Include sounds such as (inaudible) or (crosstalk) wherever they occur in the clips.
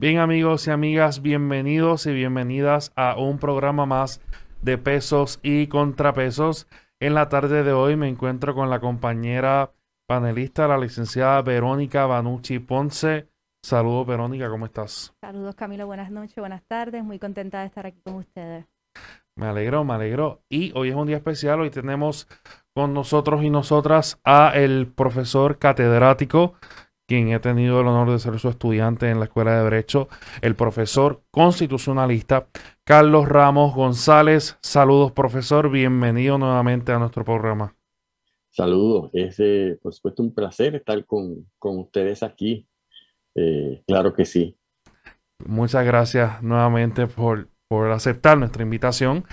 Bien amigos y amigas, bienvenidos y bienvenidas a un programa más de pesos y contrapesos. En la tarde de hoy me encuentro con la compañera panelista, la licenciada Verónica Banucci Ponce. Saludos Verónica, ¿cómo estás? Saludos Camilo, buenas noches, buenas tardes, muy contenta de estar aquí con ustedes. Me alegro, me alegro. Y hoy es un día especial, hoy tenemos con nosotros y nosotras a el profesor catedrático quien he tenido el honor de ser su estudiante en la Escuela de Derecho, el profesor constitucionalista Carlos Ramos González. Saludos, profesor. Bienvenido nuevamente a nuestro programa. Saludos. Es, eh, por supuesto, un placer estar con, ustedes aquí. Eh, claro que sí. Muchas gracias nuevamente por, por aceptar nuestra invitación.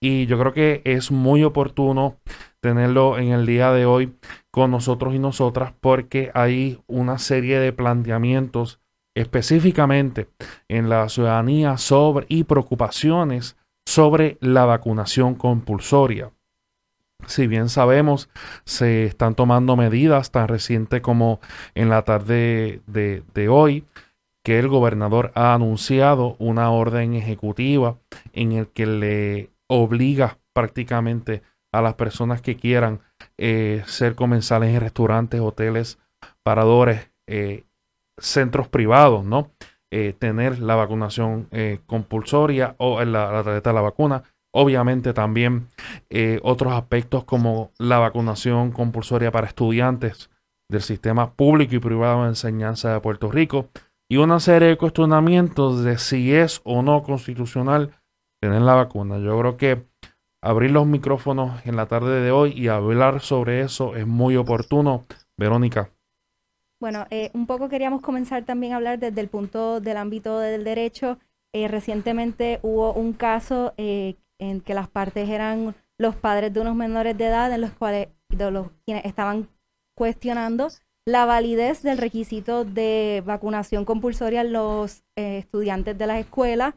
Y yo creo que es muy oportuno tenerlo en el día de hoy con nosotros y nosotras porque hay una serie de planteamientos específicamente en la ciudadanía sobre y preocupaciones sobre la vacunación compulsoria. Si bien sabemos, se están tomando medidas tan recientes como en la tarde de, de hoy, que el gobernador ha anunciado una orden ejecutiva en el que le obliga prácticamente a las personas que quieran eh, ser comensales en restaurantes, hoteles, paradores, eh, centros privados, ¿no? Eh, tener la vacunación compulsoria o la, la tarjeta de la vacuna. Obviamente también otros aspectos como la vacunación compulsoria para estudiantes del sistema público y privado de enseñanza de Puerto Rico y una serie de cuestionamientos de si es o no constitucional tener la vacuna. Yo creo que abrir los micrófonos en la tarde de hoy y hablar sobre eso es muy oportuno. Verónica. Bueno, eh, un poco queríamos comenzar también a hablar desde el punto del ámbito del derecho. Eh, recientemente hubo un caso eh, en que las partes eran los padres de unos menores de edad en los cuales los, quienes estaban cuestionando la validez del requisito de vacunación compulsoria en los estudiantes de las escuelas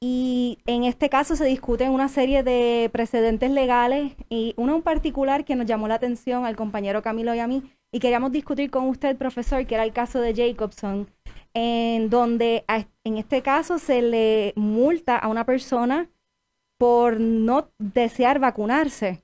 y en este caso se discuten una serie de precedentes legales y uno en particular que nos llamó la atención al compañero Camilo y a mí y queríamos discutir con usted, profesor, que era el caso de Jacobson, en donde en este caso se le multa a una persona por no desear vacunarse.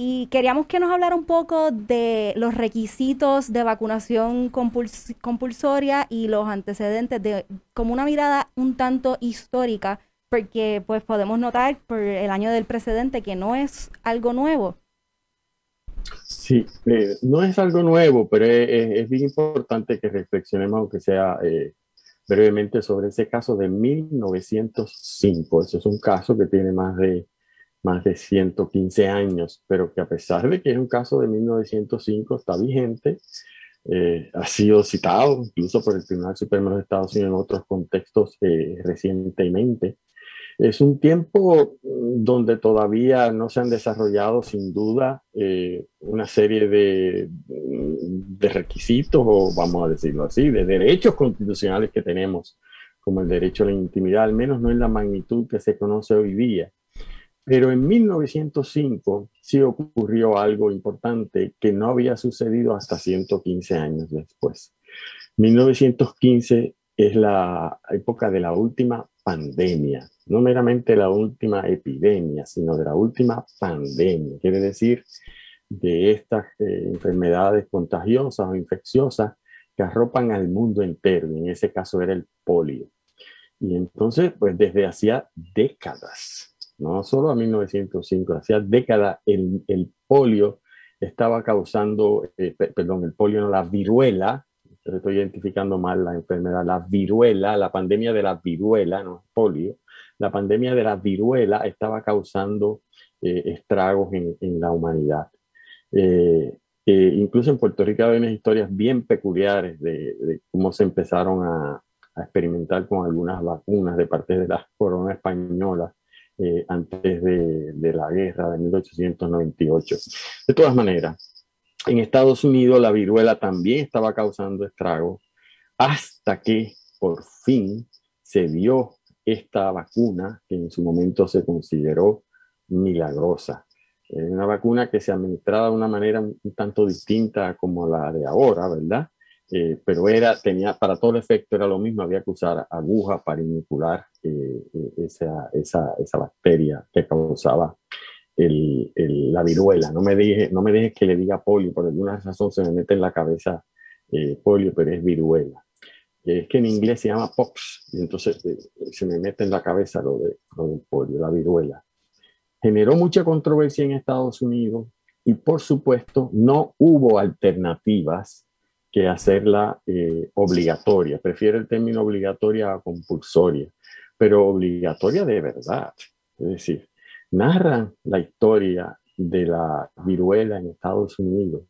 Y queríamos que nos hablara un poco de los requisitos de vacunación compulsoria y los antecedentes, de como una mirada un tanto histórica, porque pues podemos notar por el año del precedente que no es algo nuevo. Sí, eh, no es algo nuevo, pero es, bien importante que reflexionemos, aunque sea eh, brevemente, sobre ese caso de 1905. Ese es un caso que tiene más de más de 115 años, pero que a pesar de que es un caso de 1905, está vigente, eh, ha sido citado incluso por el Tribunal Supremo de los Estados Unidos en otros contextos eh, recientemente. Es un tiempo mm, donde todavía no se han desarrollado sin duda eh, una serie de, mm, de requisitos, o vamos a decirlo así, de derechos constitucionales que tenemos, como el derecho a la intimidad, al menos no en la magnitud que se conoce hoy día. Pero en 1905 sí ocurrió algo importante que no había sucedido hasta 115 años después. 1915 es la época de la última pandemia, no meramente la última epidemia, sino de la última pandemia, quiere decir de estas eh, enfermedades contagiosas o infecciosas que arropan al mundo entero, y en ese caso era el polio. Y entonces, pues desde hacía décadas, no solo a 1905, hacía décadas el, el polio estaba causando, eh, perdón, el polio no, la viruela, estoy identificando mal la enfermedad, la viruela, la pandemia de la viruela, no polio, la pandemia de la viruela estaba causando eh, estragos en, en, la humanidad. Eh, incluso en Puerto Rico hay unas historias bien peculiares de, cómo se empezaron a, a, experimentar con algunas vacunas de parte de las coronas españolas eh, antes de, la guerra de 1898. De todas maneras, en Estados Unidos la viruela también estaba causando estragos hasta que por fin se dio esta vacuna que en su momento se consideró milagrosa. Una vacuna que se administraba de una manera un tanto distinta como la de ahora, ¿verdad? Eh, pero era, tenía, para todo el efecto era lo mismo, había que usar aguja para inicular eh, eh, esa, esa, esa, bacteria que causaba el, el, la viruela. No me, dije, no me dejes que le diga polio, por alguna razón se me mete en la cabeza polio, pero es viruela. Es que en inglés se llama pox, y entonces se me mete en la cabeza lo, de, lo del polio, la viruela. Generó mucha controversia en Estados Unidos y por supuesto no hubo alternativas que hacerla eh, obligatoria. Prefiero el término obligatoria a compulsoria, pero obligatoria de verdad. Es decir, narran la historia de la viruela en Estados Unidos.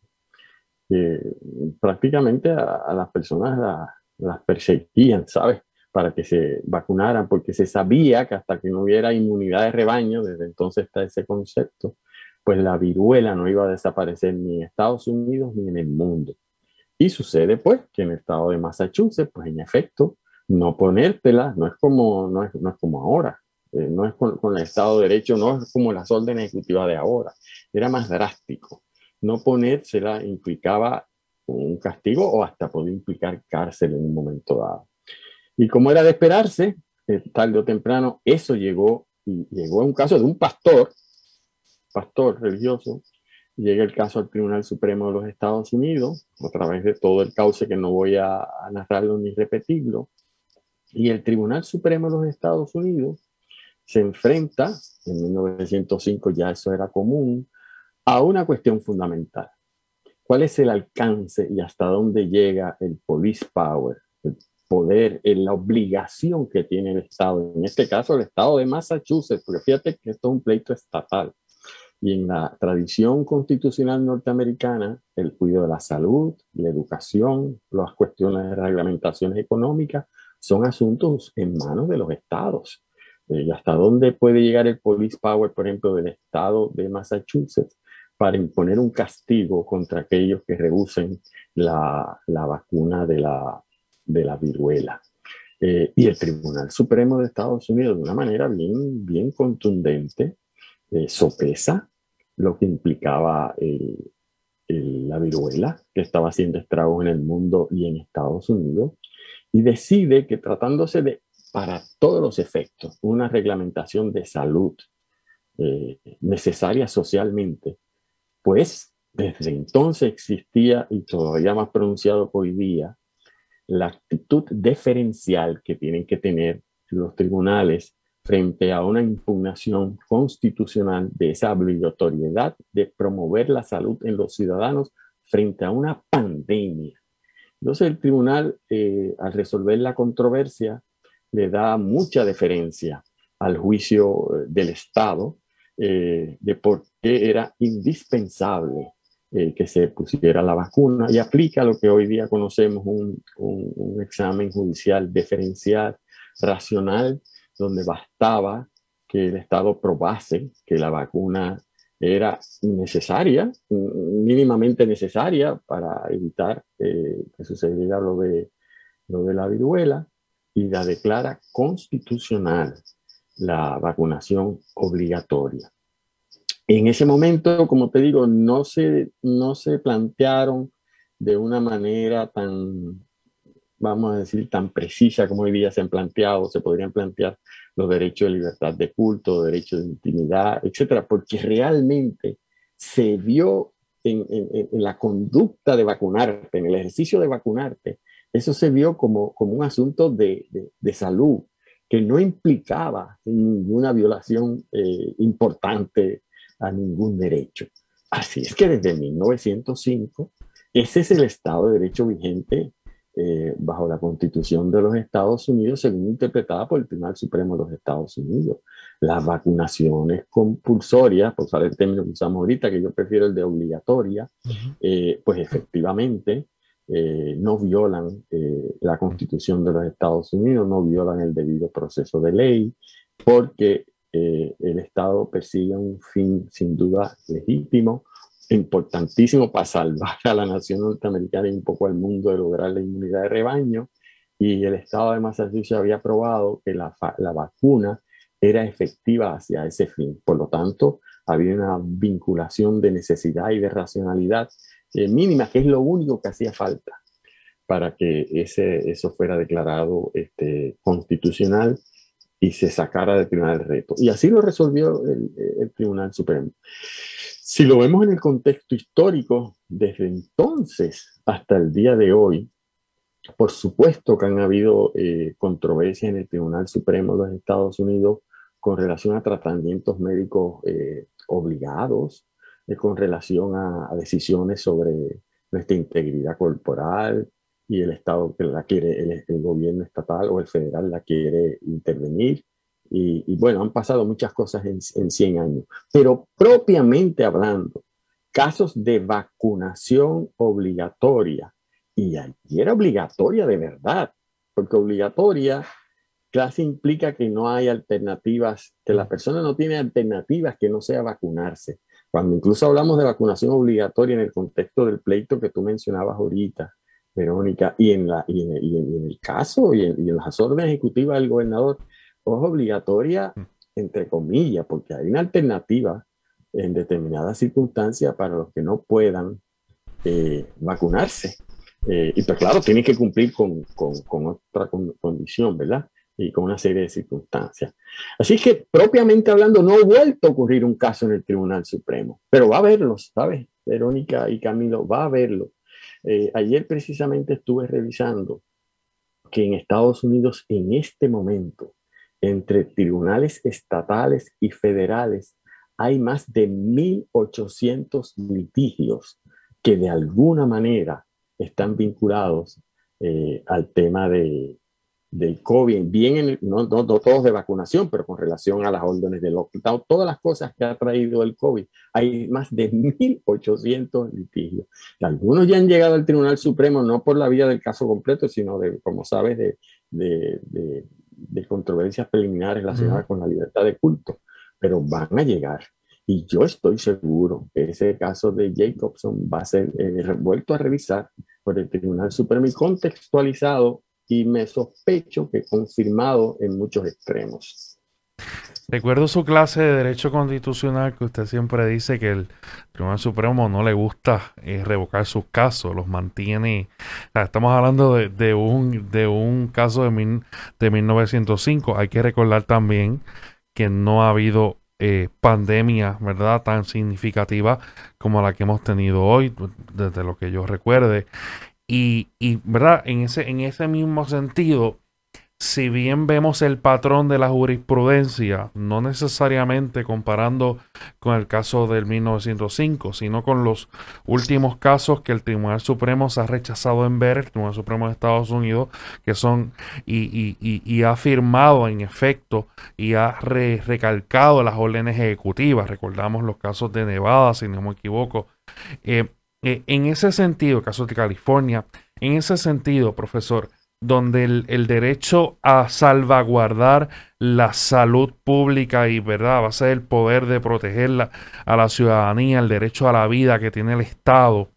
prácticamente a, las personas las perseguían, ¿sabes? Para que se vacunaran, porque se sabía que hasta que no hubiera inmunidad de rebaño, desde entonces está ese concepto, pues la viruela no iba a desaparecer ni en Estados Unidos ni en el mundo. Y sucede pues que en el estado de Massachusetts, pues en efecto, no ponértela no es como, no es, no es como ahora, eh, no es con, el Estado de Derecho, no es como las órdenes ejecutivas de ahora, era más drástico. No ponérsela implicaba un castigo o hasta podía implicar cárcel en un momento dado. Y como era de esperarse, eh, tarde o temprano, eso llegó, y llegó a un caso de un pastor, pastor religioso, llega el caso al Tribunal Supremo de los Estados Unidos, a través de todo el cauce que no voy a, narrarlo ni repetirlo, y el Tribunal Supremo de los Estados Unidos se enfrenta, en 1905 ya eso era común, a una cuestión fundamental. ¿Cuál es el alcance y hasta dónde llega el police power, el poder, la obligación que tiene el Estado? En este caso, el Estado de Massachusetts, porque fíjate que esto es un pleito estatal. Y en la tradición constitucional norteamericana, el cuidado de la salud, la educación, las cuestiones de reglamentaciones económicas son asuntos en manos de los estados. Eh, ¿Y hasta dónde puede llegar el police power, por ejemplo, del estado de Massachusetts para imponer un castigo contra aquellos que rehúsen la, la vacuna de la, de la viruela? Eh, y el Tribunal Supremo de Estados Unidos, de una manera bien, bien contundente, eh, sopesa lo que implicaba la viruela, que estaba haciendo estragos en el mundo y en Estados Unidos, y decide que tratándose de, para todos los efectos, una reglamentación de salud eh, necesaria socialmente, pues desde entonces existía, y todavía más pronunciado hoy día, la actitud deferencial que tienen que tener los tribunales frente a una impugnación constitucional de esa obligatoriedad de promover la salud en los ciudadanos frente a una pandemia. Entonces el tribunal, eh, al resolver la controversia, le da mucha deferencia al juicio eh, del Estado eh, de por qué era indispensable que se pusiera la vacuna y aplica lo que hoy día conocemos un examen judicial deferencial, racional, donde bastaba que el Estado probase que la vacuna era necesaria, mínimamente necesaria para evitar eh, que sucediera lo de, lo de la viruela y la declara constitucional la vacunación obligatoria. En ese momento, como te digo, no se, no se plantearon de una manera tan vamos a decir, tan precisa como hoy día se han planteado, se podrían plantear los derechos de libertad de culto, derechos de intimidad, etcétera, porque realmente se vio en, la conducta de vacunarte, en el ejercicio de vacunarte, eso se vio como, como un asunto de, de, salud que no implicaba ninguna violación eh, importante a ningún derecho. Así es que desde 1905, ese es el Estado de Derecho vigente eh, bajo la Constitución de los Estados Unidos, según interpretada por el Tribunal Supremo de los Estados Unidos. Las vacunaciones compulsorias, por usar el término que usamos ahorita, que yo prefiero el de obligatoria, eh, pues efectivamente eh, no violan la Constitución de los Estados Unidos, no violan el debido proceso de ley, porque el Estado persigue un fin sin duda legítimo, importantísimo para salvar a la nación norteamericana y un poco al mundo de lograr la inmunidad de rebaño. Y el estado de Massachusetts había probado que la, la vacuna era efectiva hacia ese fin. Por lo tanto, había una vinculación de necesidad y de racionalidad eh, mínima, que es lo único que hacía falta para que ese, eso fuera declarado este, constitucional y se sacara del Tribunal de Reto. Y así lo resolvió el, el, Tribunal Supremo. Si lo vemos en el contexto histórico, desde entonces hasta el día de hoy, por supuesto que han habido eh, controversias en el Tribunal Supremo de los Estados Unidos con relación a tratamientos médicos eh, obligados, eh, con relación a, decisiones sobre nuestra integridad corporal y el Estado que la quiere, el, gobierno estatal o el federal la quiere intervenir. Y, bueno, han pasado muchas cosas en, en 100 años, pero propiamente hablando, casos de vacunación obligatoria, y allí era obligatoria de verdad, porque obligatoria clase implica que no hay alternativas, que la persona no tiene alternativas que no sea vacunarse. Cuando incluso hablamos de vacunación obligatoria en el contexto del pleito que tú mencionabas ahorita, Verónica, y en, la, y en, el caso y en, las órdenes ejecutivas del gobernador, obligatoria mm. entre comillas, porque hay una alternativa en determinadas circunstancias para los que no puedan eh, vacunarse. Eh, y pues claro, tiene que cumplir con, con, con otra condición, ¿verdad? y con una serie de circunstancias. Así que, propiamente hablando, no ha vuelto a ocurrir un caso en el Tribunal Supremo, pero va a haberlos, ¿sabes? Verónica y Camilo, va a haberlo. Eh, ayer precisamente estuve revisando que en Estados Unidos, en este momento, entre tribunales estatales y federales, hay más de 1.800 litigios que de alguna manera están vinculados eh, al tema de, del COVID, bien, no, no, todos de vacunación, pero con relación a las órdenes de lockdown, todas las cosas que ha traído el COVID. Hay más de 1.800 litigios. Algunos ya han llegado al Tribunal Supremo, no por la vía del caso completo, sino de, como sabes, de, de, controversias preliminares relacionadas con la libertad de culto, pero van a llegar. Y yo estoy seguro que ese caso de Jacobson va a ser eh, vuelto a revisar por el Tribunal Supremo y contextualizado y me sospecho que confirmado en muchos extremos. Recuerdo su clase de Derecho Constitucional que usted siempre dice que el Tribunal Supremo no le gusta eh, revocar sus casos, los mantiene. estamos hablando de, un, de un caso de, de 1905. Hay que recordar también que no ha habido eh, pandemia, ¿verdad?, tan significativa como la que hemos tenido hoy, desde lo que yo recuerde. Y, y, ¿verdad? En ese, en ese mismo sentido, si bien vemos el patrón de la jurisprudencia, no necesariamente comparando con el caso del 1905, sino con los últimos casos que el Tribunal Supremo se ha rechazado en ver, el Tribunal Supremo de Estados Unidos, que son y, y, y, ha firmado en efecto y ha recalcado las órdenes ejecutivas. Recordamos los casos de Nevada, si no me equivoco. Eh, eh, en ese sentido, caso de California, en ese sentido, profesor, donde el, derecho a salvaguardar la salud pública y verdad va a ser el poder de protegerla a la ciudadanía, el derecho a la vida que tiene el Estado.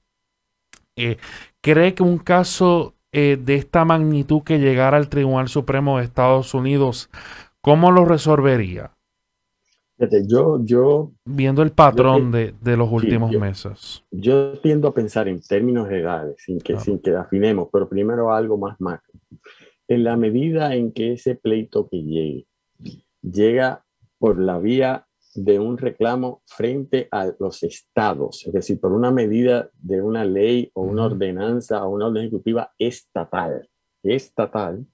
Eh, ¿Cree que un caso eh, de esta magnitud que llegara al Tribunal Supremo de Estados Unidos, cómo lo resolvería? Yo, yo... Viendo el patrón de, los últimos meses. Yo tiendo a pensar en términos legales, sin que, sin que afinemos, pero primero algo más macro. En la medida en que ese pleito que llegue, llega por la vía de un reclamo frente a los estados, es decir, por una medida de una ley o una ordenanza o una orden ejecutiva estatal, estatal,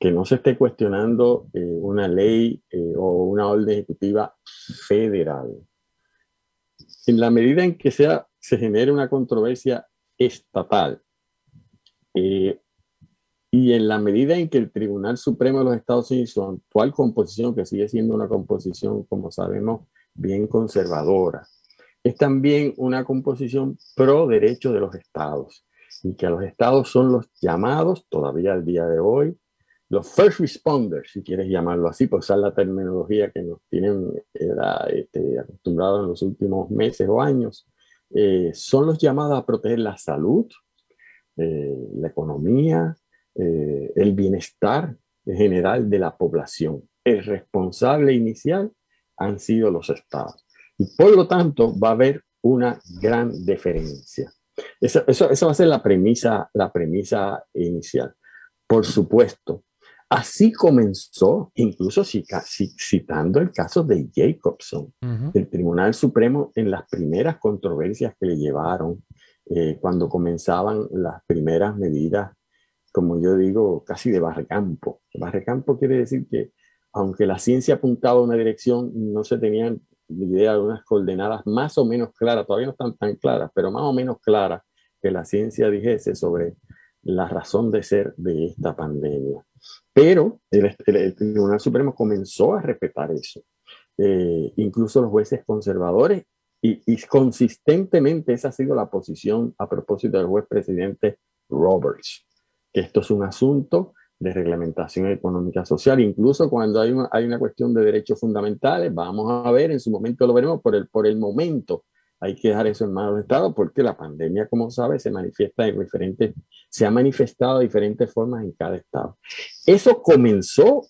que no se esté cuestionando eh, una ley eh, o una orden ejecutiva federal. En la medida en que sea, se genere una controversia estatal eh, y en la medida en que el Tribunal Supremo de los Estados Unidos, su actual composición, que sigue siendo una composición, como sabemos, bien conservadora, es también una composición pro derecho de los estados y que los estados son los llamados todavía al día de hoy los first responders, si quieres llamarlo así, por usar la terminología que nos tienen este, acostumbrados en los últimos meses o años, eh, son los llamados a proteger la salud, eh, la economía, eh, el bienestar general de la población. El responsable inicial han sido los estados. Y por lo tanto va a haber una gran diferencia. Eso, eso, va a ser la premisa, la premisa inicial. Por supuesto, así comenzó, incluso citando el caso de Jacobson, el Tribunal Supremo en las primeras controversias que le llevaron eh, cuando comenzaban las primeras medidas, como yo digo, casi de barrecampo. Barrecampo quiere decir que aunque la ciencia apuntaba a una dirección, no se tenían idea de unas coordenadas más o menos claras, todavía no están tan claras, pero más o menos claras que la ciencia dijese sobre la razón de ser de esta pandemia. Pero el, Tribunal Supremo comenzó a respetar eso. Eh, incluso los jueces conservadores, y, y, consistentemente esa ha sido la posición a propósito del juez presidente Roberts, que esto es un asunto de reglamentación económica social, incluso cuando hay una, hay una cuestión de derechos fundamentales, vamos a ver, en su momento lo veremos, por el, por el momento hay que dejar eso en manos del Estado porque la pandemia, como sabes, se manifiesta en diferentes, se ha manifestado de diferentes formas en cada Estado. Eso comenzó,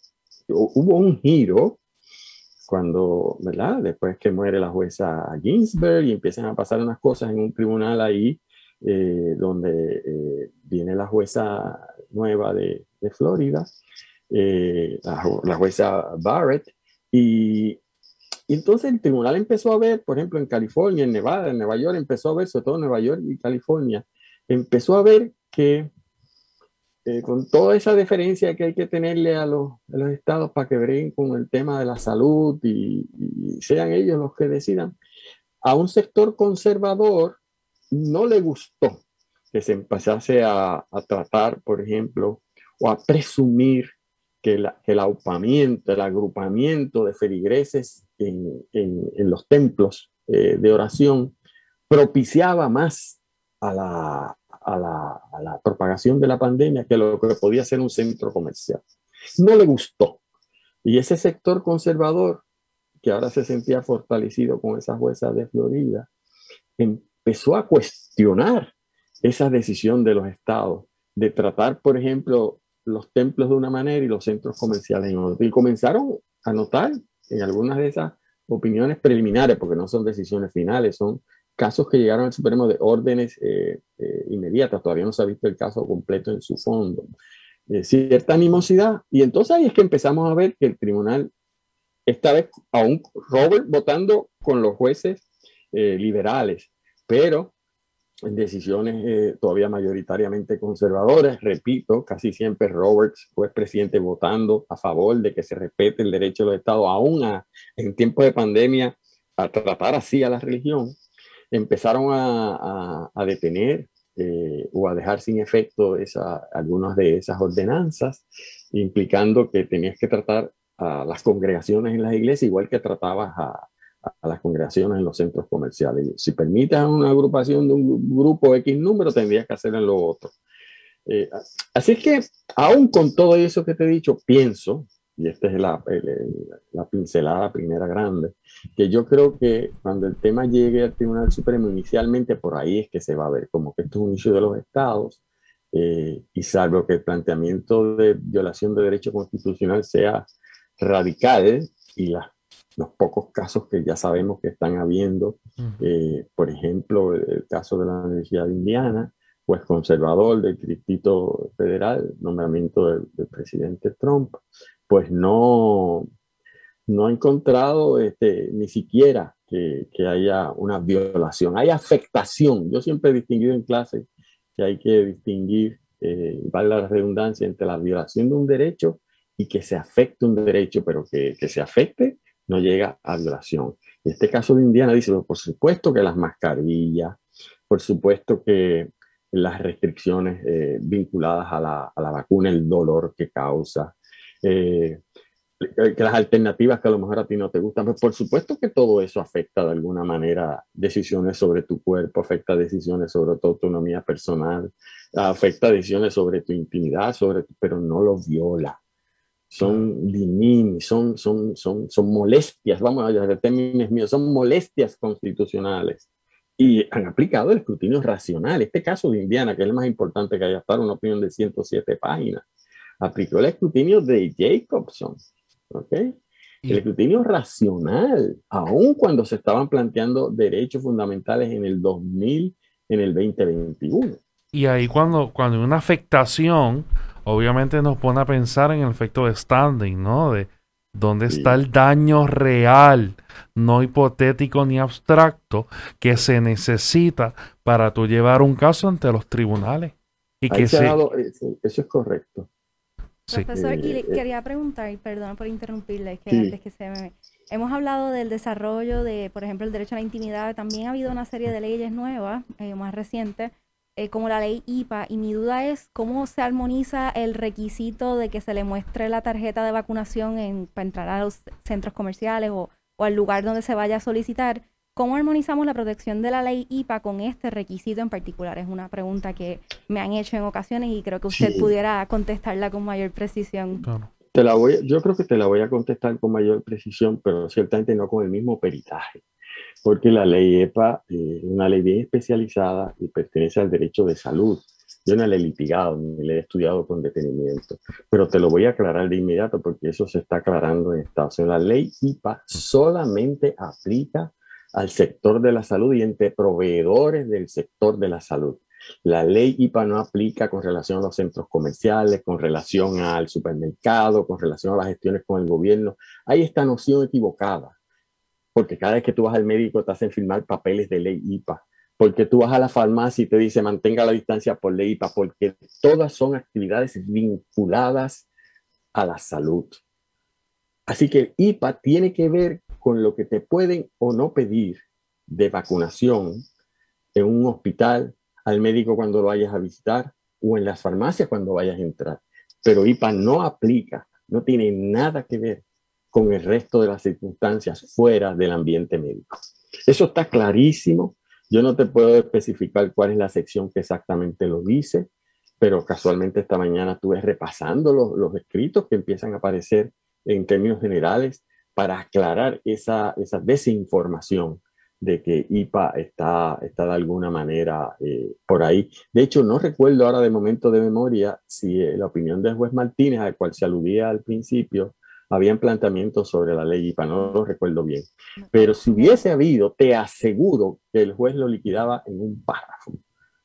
hubo un giro cuando, ¿verdad? Después que muere la jueza Ginsberg y empiezan a pasar unas cosas en un tribunal ahí, eh, donde eh, viene la jueza nueva de, de Florida, eh, la, jueza Barrett, y, entonces el tribunal empezó a ver, por ejemplo, en California, en Nevada, en Nueva York, empezó a ver, sobre todo en Nueva York y California, empezó a ver que eh, con toda esa deferencia que hay que tenerle a los, los estados para que breguen con el tema de la salud y, sean ellos los que decidan, a un sector conservador no le gustó que se empezase a, a tratar, por ejemplo, o a presumir que, el aupamiento, el agrupamiento de feligreses en, los templos eh, de oración propiciaba más a la, la, propagación de la pandemia que lo que podía ser un centro comercial. No le gustó. Y ese sector conservador, que ahora se sentía fortalecido con esa jueza de Florida, empezó a cuestionar esa decisión de los estados de tratar, por ejemplo, los templos de una manera y los centros comerciales en otra. Y comenzaron a notar en algunas de esas opiniones preliminares, porque no son decisiones finales, son casos que llegaron al Supremo de órdenes eh, eh, inmediatas, todavía no se ha visto el caso completo en su fondo. Eh, cierta animosidad, y entonces ahí es que empezamos a ver que el tribunal, esta vez aún Robert votando con los jueces liberales, pero decisiones eh, todavía mayoritariamente conservadoras. Repito, casi siempre Roberts fue presidente votando a favor de que se respete el derecho de los estados, aún en tiempos de pandemia, a tratar así a la religión. Empezaron a, detener eh, o a dejar sin efecto esa, algunas de esas ordenanzas, implicando que tenías que tratar a las congregaciones en las iglesias igual que tratabas a, a las congregaciones en los centros comerciales. Si permitas una agrupación de un grupo X número, tendrías que hacer en lo otro. Eh, así es que, aún con todo eso que te he dicho, pienso, y esta es la, la pincelada primera grande, que yo creo que cuando el tema llegue al Tribunal Supremo, inicialmente por ahí es que se va a ver como que esto es un issue de los estados, eh, y salvo que el planteamiento de violación de derecho constitucional sea radical y las los pocos casos que ya sabemos que están habiendo, eh, por ejemplo, el, caso de la Universidad de Indiana, pues conservador del Distrito Federal, nombramiento del, presidente Trump, pues no, no ha encontrado este, ni siquiera que, que, haya una violación, hay afectación. Yo siempre he distinguido en clase que hay que distinguir, eh, vale la redundancia, entre la violación de un derecho y que se afecte un derecho, pero que, que se afecte no llega a violación. Y este caso de Indiana dice, por supuesto que las mascarillas, por supuesto que las restricciones eh, vinculadas a la, a la, vacuna, el dolor que causa, eh, que las alternativas que a lo mejor a ti no te gustan, pues por supuesto que todo eso afecta de alguna manera decisiones sobre tu cuerpo, afecta decisiones sobre tu autonomía personal, afecta decisiones sobre tu intimidad, sobre pero no lo viola son diminis, son, son, son, son molestias, vamos a hablar términos míos, son molestias constitucionales. Y han aplicado el escrutinio racional. Este caso de Indiana, que es el más importante que haya estado, una opinión de 107 páginas, aplicó el escrutinio de Jacobson. ¿ok? El escrutinio racional, aun cuando se estaban planteando derechos fundamentales en el 2000 en el 2021. Y ahí cuando, cuando hay una afectación, obviamente nos pone a pensar en el efecto de standing, ¿no? De dónde está el daño real, no hipotético ni abstracto, que se necesita para tú llevar un caso ante los tribunales. Y que se... Eh, eso es correcto. Profesor, y le eh, quería preguntar, perdón por interrumpirle, que antes que se me... Hemos hablado del desarrollo de, por ejemplo, el derecho a la intimidad. También ha habido una serie de leyes nuevas, eh, más recientes, eh, como la ley IPA. Y mi duda es cómo se armoniza el requisito de que se le muestre la tarjeta de vacunación en, para entrar a los centros comerciales o, o al lugar donde se vaya a solicitar ¿Cómo armonizamos la protección de la ley IPA con este requisito en particular? Es una pregunta que me han hecho en ocasiones y creo que usted pudiera contestarla con mayor precisión. Te la voy, yo creo que te la voy a contestar con mayor precisión, pero ciertamente no con el mismo peritaje, porque la ley EPA es una ley bien especializada y pertenece al derecho de salud. Yo no la he litigado ni la he estudiado con detenimiento, pero te lo voy a aclarar de inmediato porque eso se está aclarando en Estados Unidos. La ley IPA solamente aplica al sector de la salud y entre proveedores del sector de la salud. La ley IPA no aplica con relación a los centros comerciales, con relación al supermercado, con relación a las gestiones con el gobierno. Hay esta noción equivocada, porque cada vez que tú vas al médico te hacen firmar papeles de ley IPA, porque tú vas a la farmacia y te dice mantenga la distancia por ley IPA, porque todas son actividades vinculadas a la salud. Así que IPA tiene que ver con lo que te pueden o no pedir de vacunación en un hospital, al médico cuando lo vayas a visitar o en las farmacias cuando vayas a entrar. Pero IPA no aplica, no tiene nada que ver con el resto de las circunstancias fuera del ambiente médico. Eso está clarísimo. Yo no te puedo especificar cuál es la sección que exactamente lo dice, pero casualmente esta mañana estuve repasando los, los escritos que empiezan a aparecer en términos generales para aclarar esa, esa desinformación de que IPA está, está de alguna manera eh, por ahí. De hecho, no recuerdo ahora de momento de memoria si eh, la opinión del juez Martínez, al cual se aludía al principio, habían planteamientos sobre la ley IPA, no lo recuerdo bien. Pero si hubiese habido, te aseguro que el juez lo liquidaba en un párrafo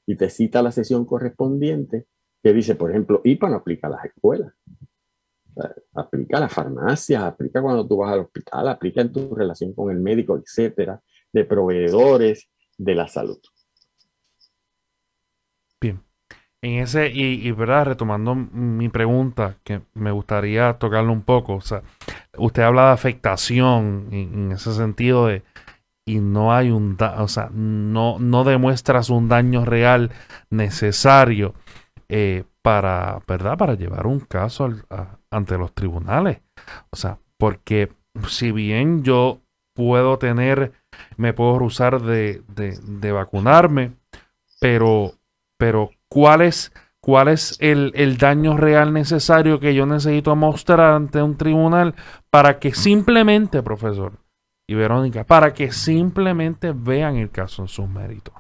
y te cita la sesión correspondiente que dice, por ejemplo, IPA no aplica a las escuelas aplica a la farmacia, aplica cuando tú vas al hospital, aplica en tu relación con el médico, etcétera, de proveedores de la salud. Bien. En ese, y, verdad, retomando mi pregunta, que me gustaría tocarlo un poco, o sea, usted habla de afectación en, ese sentido de, y no hay un, o sea, no, no demuestras un daño real necesario eh, para, ¿verdad? Para llevar un caso ante los tribunales. O sea, porque si bien yo puedo tener, me puedo usar de, de, vacunarme, pero, pero ¿cuál es, cuál es el, el, daño real necesario que yo necesito mostrar ante un tribunal para que simplemente, profesor y Verónica, para que simplemente vean el caso en sus méritos?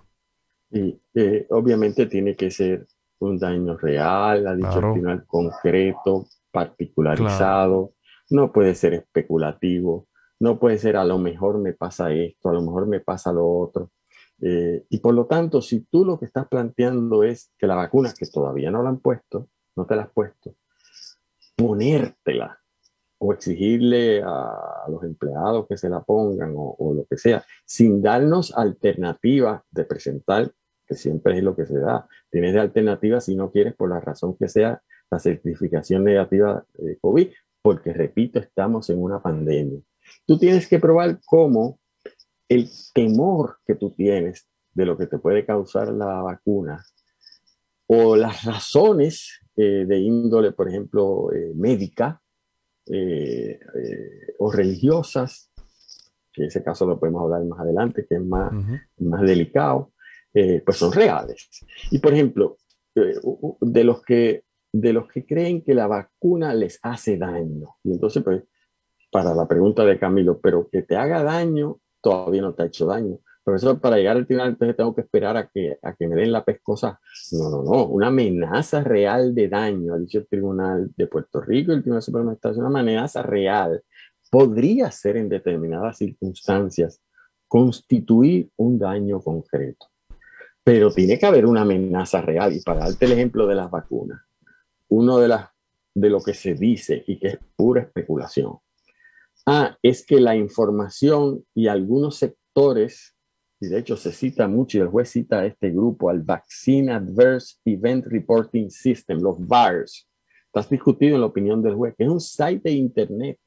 Y eh, obviamente tiene que ser un daño real, ha dicho final concreto, particularizado, no puede ser especulativo, no puede ser a lo mejor me pasa esto, a lo mejor me pasa lo otro. Eh, y por lo tanto, si tú lo que estás planteando es que la vacuna, que todavía no la han puesto, no te la has puesto, ponértela o exigirle a, los empleados que se la pongan o, o, lo que sea, sin darnos alternativas de presentar que siempre es lo que se da. Tienes de alternativa si no quieres, por la razón que sea, la certificación negativa de COVID, porque, repito, estamos en una pandemia. Tú tienes que probar cómo el temor que tú tienes de lo que te puede causar la vacuna o las razones eh, de índole, por ejemplo, eh, médica eh, o religiosas, que en ese caso lo podemos hablar más adelante, que es más, más delicado, pues son reales. Y por ejemplo, de, los que, de los que creen que la vacuna les hace daño, y entonces pues para la pregunta de Camilo, pero que te haga daño, todavía no te ha hecho daño. Profesor, para llegar al tribunal entonces tengo que esperar a que, a que me den la pescosa. No, no, no, una amenaza real de daño, ha dicho el Tribunal de Puerto Rico, el Tribunal Supremo de Estados una amenaza real podría ser en determinadas circunstancias constituir un daño concreto. pero tiene que haber una amenaza real. Y para darte el ejemplo de las vacunas, uno de, las, de lo que se dice y que es pura especulación, ah, es que la información y algunos sectores y de hecho se cita mucho y el juez cita a este grupo, al Vaccine Adverse Event Reporting System, los VARS. Estás discutido en la opinión del juez, que es un site de internet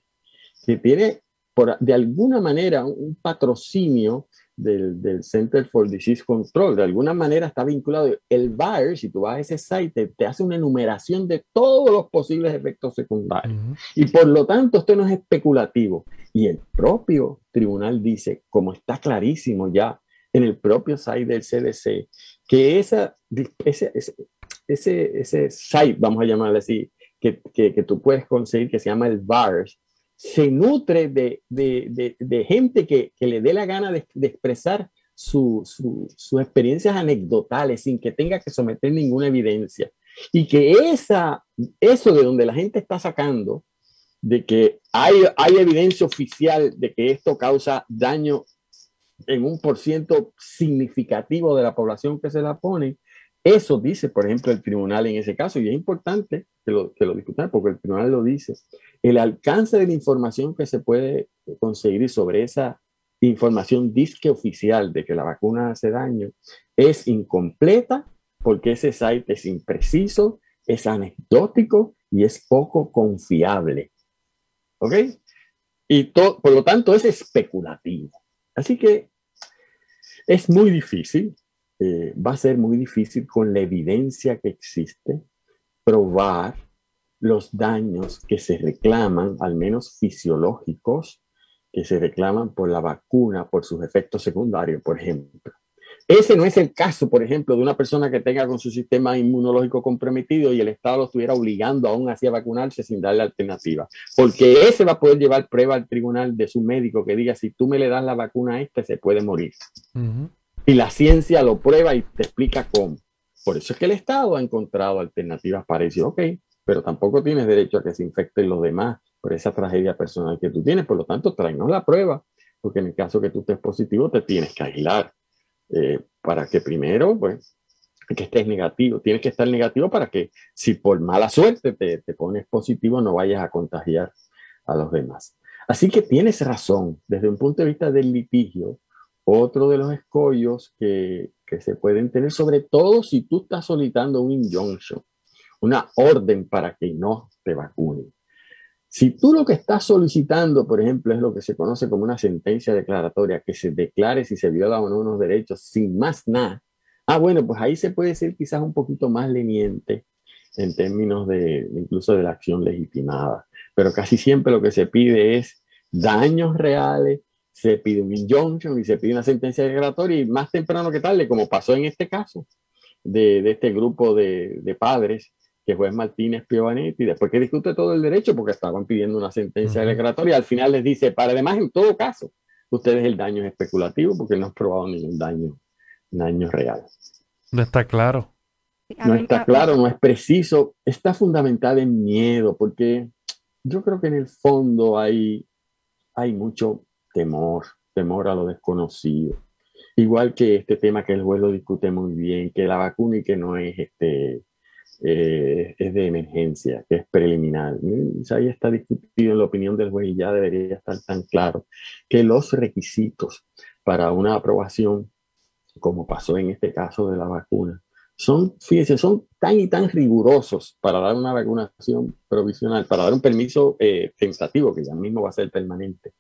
que tiene por, de alguna manera un patrocinio del, del, Center for Disease Control. De alguna manera está vinculado. El VARS, si tú vas a ese site, te hace una enumeración de todos los posibles efectos secundarios. Y por lo tanto, esto no es especulativo. Y el propio tribunal dice, como está clarísimo ya en el propio site del CDC, que esa, ese, ese, ese, site, vamos a llamarle así, que, que, que, tú puedes conseguir, que se llama el VARS, se nutre de, de, de, gente que, que, le dé la gana de, expresar sus su, experiencias anecdotales sin que tenga que someter ninguna evidencia. Y que esa, eso de donde la gente está sacando, de que hay, hay evidencia oficial de que esto causa daño en un por ciento significativo de la población que se la pone, eso dice, por ejemplo, el tribunal en ese caso, y es importante que lo, que lo discutan porque el tribunal lo dice. El alcance de la información que se puede conseguir sobre esa información disque oficial de que la vacuna hace daño es incompleta porque ese site es impreciso, es anecdótico y es poco confiable. ¿Ok? Y por lo tanto es especulativo. Así que es muy difícil, eh, va a ser muy difícil con la evidencia que existe probar los daños que se reclaman, al menos fisiológicos, que se reclaman por la vacuna, por sus efectos secundarios, por ejemplo. Ese no es el caso, por ejemplo, de una persona que tenga con su sistema inmunológico comprometido y el Estado lo estuviera obligando aún así a vacunarse sin darle alternativa. Porque ese va a poder llevar prueba al tribunal de su médico que diga, si tú me le das la vacuna a este, se puede morir. Y la ciencia lo prueba y te explica cómo. Por eso es que el Estado ha encontrado alternativas para decir, ok, pero tampoco tienes derecho a que se infecten los demás por esa tragedia personal que tú tienes. Por lo tanto, tráenos la prueba, porque en el caso que tú estés positivo, te tienes que aislar. Eh, para que primero, pues, que estés negativo. Tienes que estar negativo para que si por mala suerte te, te, pones positivo, no vayas a contagiar a los demás. Así que tienes razón, desde un punto de vista del litigio, otro de los escollos que, que se pueden tener, sobre todo si tú estás solicitando un injunction, una orden para que no te vacunen. Si tú lo que estás solicitando, por ejemplo, es lo que se conoce como una sentencia declaratoria, que se declare si se violan o no unos derechos sin más nada, ah, bueno, pues ahí se puede ser quizás un poquito más leniente en términos de incluso de la acción legitimada. Pero casi siempre lo que se pide es daños reales, se pide un injunction y se pide una sentencia declaratoria y más temprano que tarde, como pasó en este caso de, de este grupo de, de padres que juez Martínez Piovanetti, después que discute todo el derecho, porque estaban pidiendo una sentencia declaratoria, al final les dice, para además, en todo caso, ustedes el daño es especulativo porque no han probado ningún daño, daño real. No está claro. No está claro, no es preciso, está fundamental en miedo, porque yo creo que en el fondo hay, hay mucho temor, temor a lo desconocido. Igual que este tema que el juez lo discute muy bien, que la vacuna y que no es este, eh, es de emergencia, que es preliminar. Ahí está discutido en la opinión del juez y ya debería estar tan claro que los requisitos para una aprobación, como pasó en este caso de la vacuna, son, fíjense, son tan y tan rigurosos para dar una vacunación provisional, para dar un permiso eh, tentativo, que ya mismo va a ser permanente.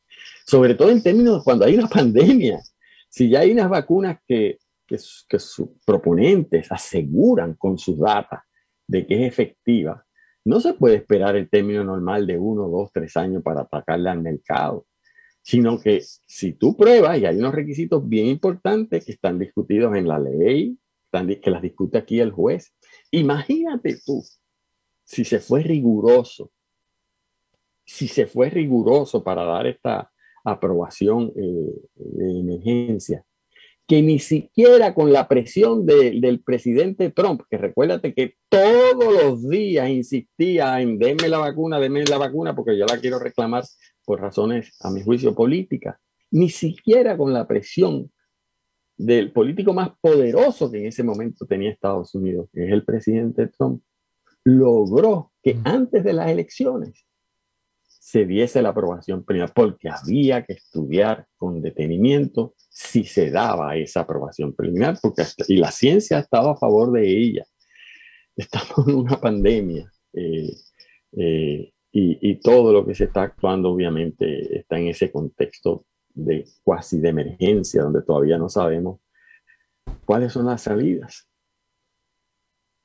Sobre todo en términos cuando hay una (laughs) pandemia. Si ya hay unas vacunas que, sus proponentes aseguran con sus datos de que es efectiva, no se puede esperar el término normal de uno, dos, tres años para atacarla al mercado, sino que si tú pruebas, y hay unos requisitos bien importantes que están discutidos en la ley, que las discute aquí el juez, imagínate tú, si se fue riguroso, si se fue riguroso para dar esta aprobación eh, de emergencia, que ni siquiera con la presión del presidente Trump, que recuérdate que todos los días insistía en denme la vacuna, denme la vacuna, porque yo la quiero reclamar por razones, a mi juicio, políticas, ni siquiera con la presión del político más poderoso que en ese momento tenía Estados Unidos, que es el presidente Trump, logró que antes de las elecciones se diese la aprobación primera, porque había que estudiar con detenimiento si se daba esa aprobación preliminar, porque y la ciencia estaba a favor de ella. Estamos en una pandemia eh, eh, y, y, todo lo que se está actuando obviamente está en ese contexto de cuasi de emergencia, donde todavía no sabemos cuáles son las salidas.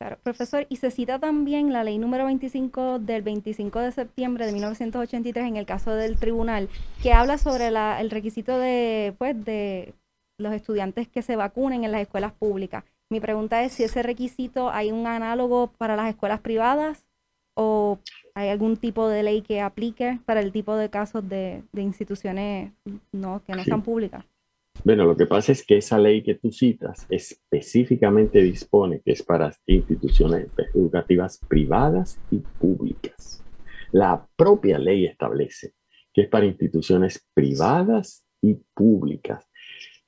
Claro, profesor, y se cita también la ley número 25 del 25 de septiembre de 1983 en el caso del tribunal, que habla sobre la, el requisito de, pues, de los estudiantes que se vacunen en las escuelas públicas. Mi pregunta es si ese requisito hay un análogo para las escuelas privadas o hay algún tipo de ley que aplique para el tipo de casos de, de instituciones no, que no sean públicas. Bueno, lo que pasa es que esa ley que tú citas específicamente dispone que es para instituciones educativas privadas y públicas. La propia ley establece que es para instituciones privadas y públicas,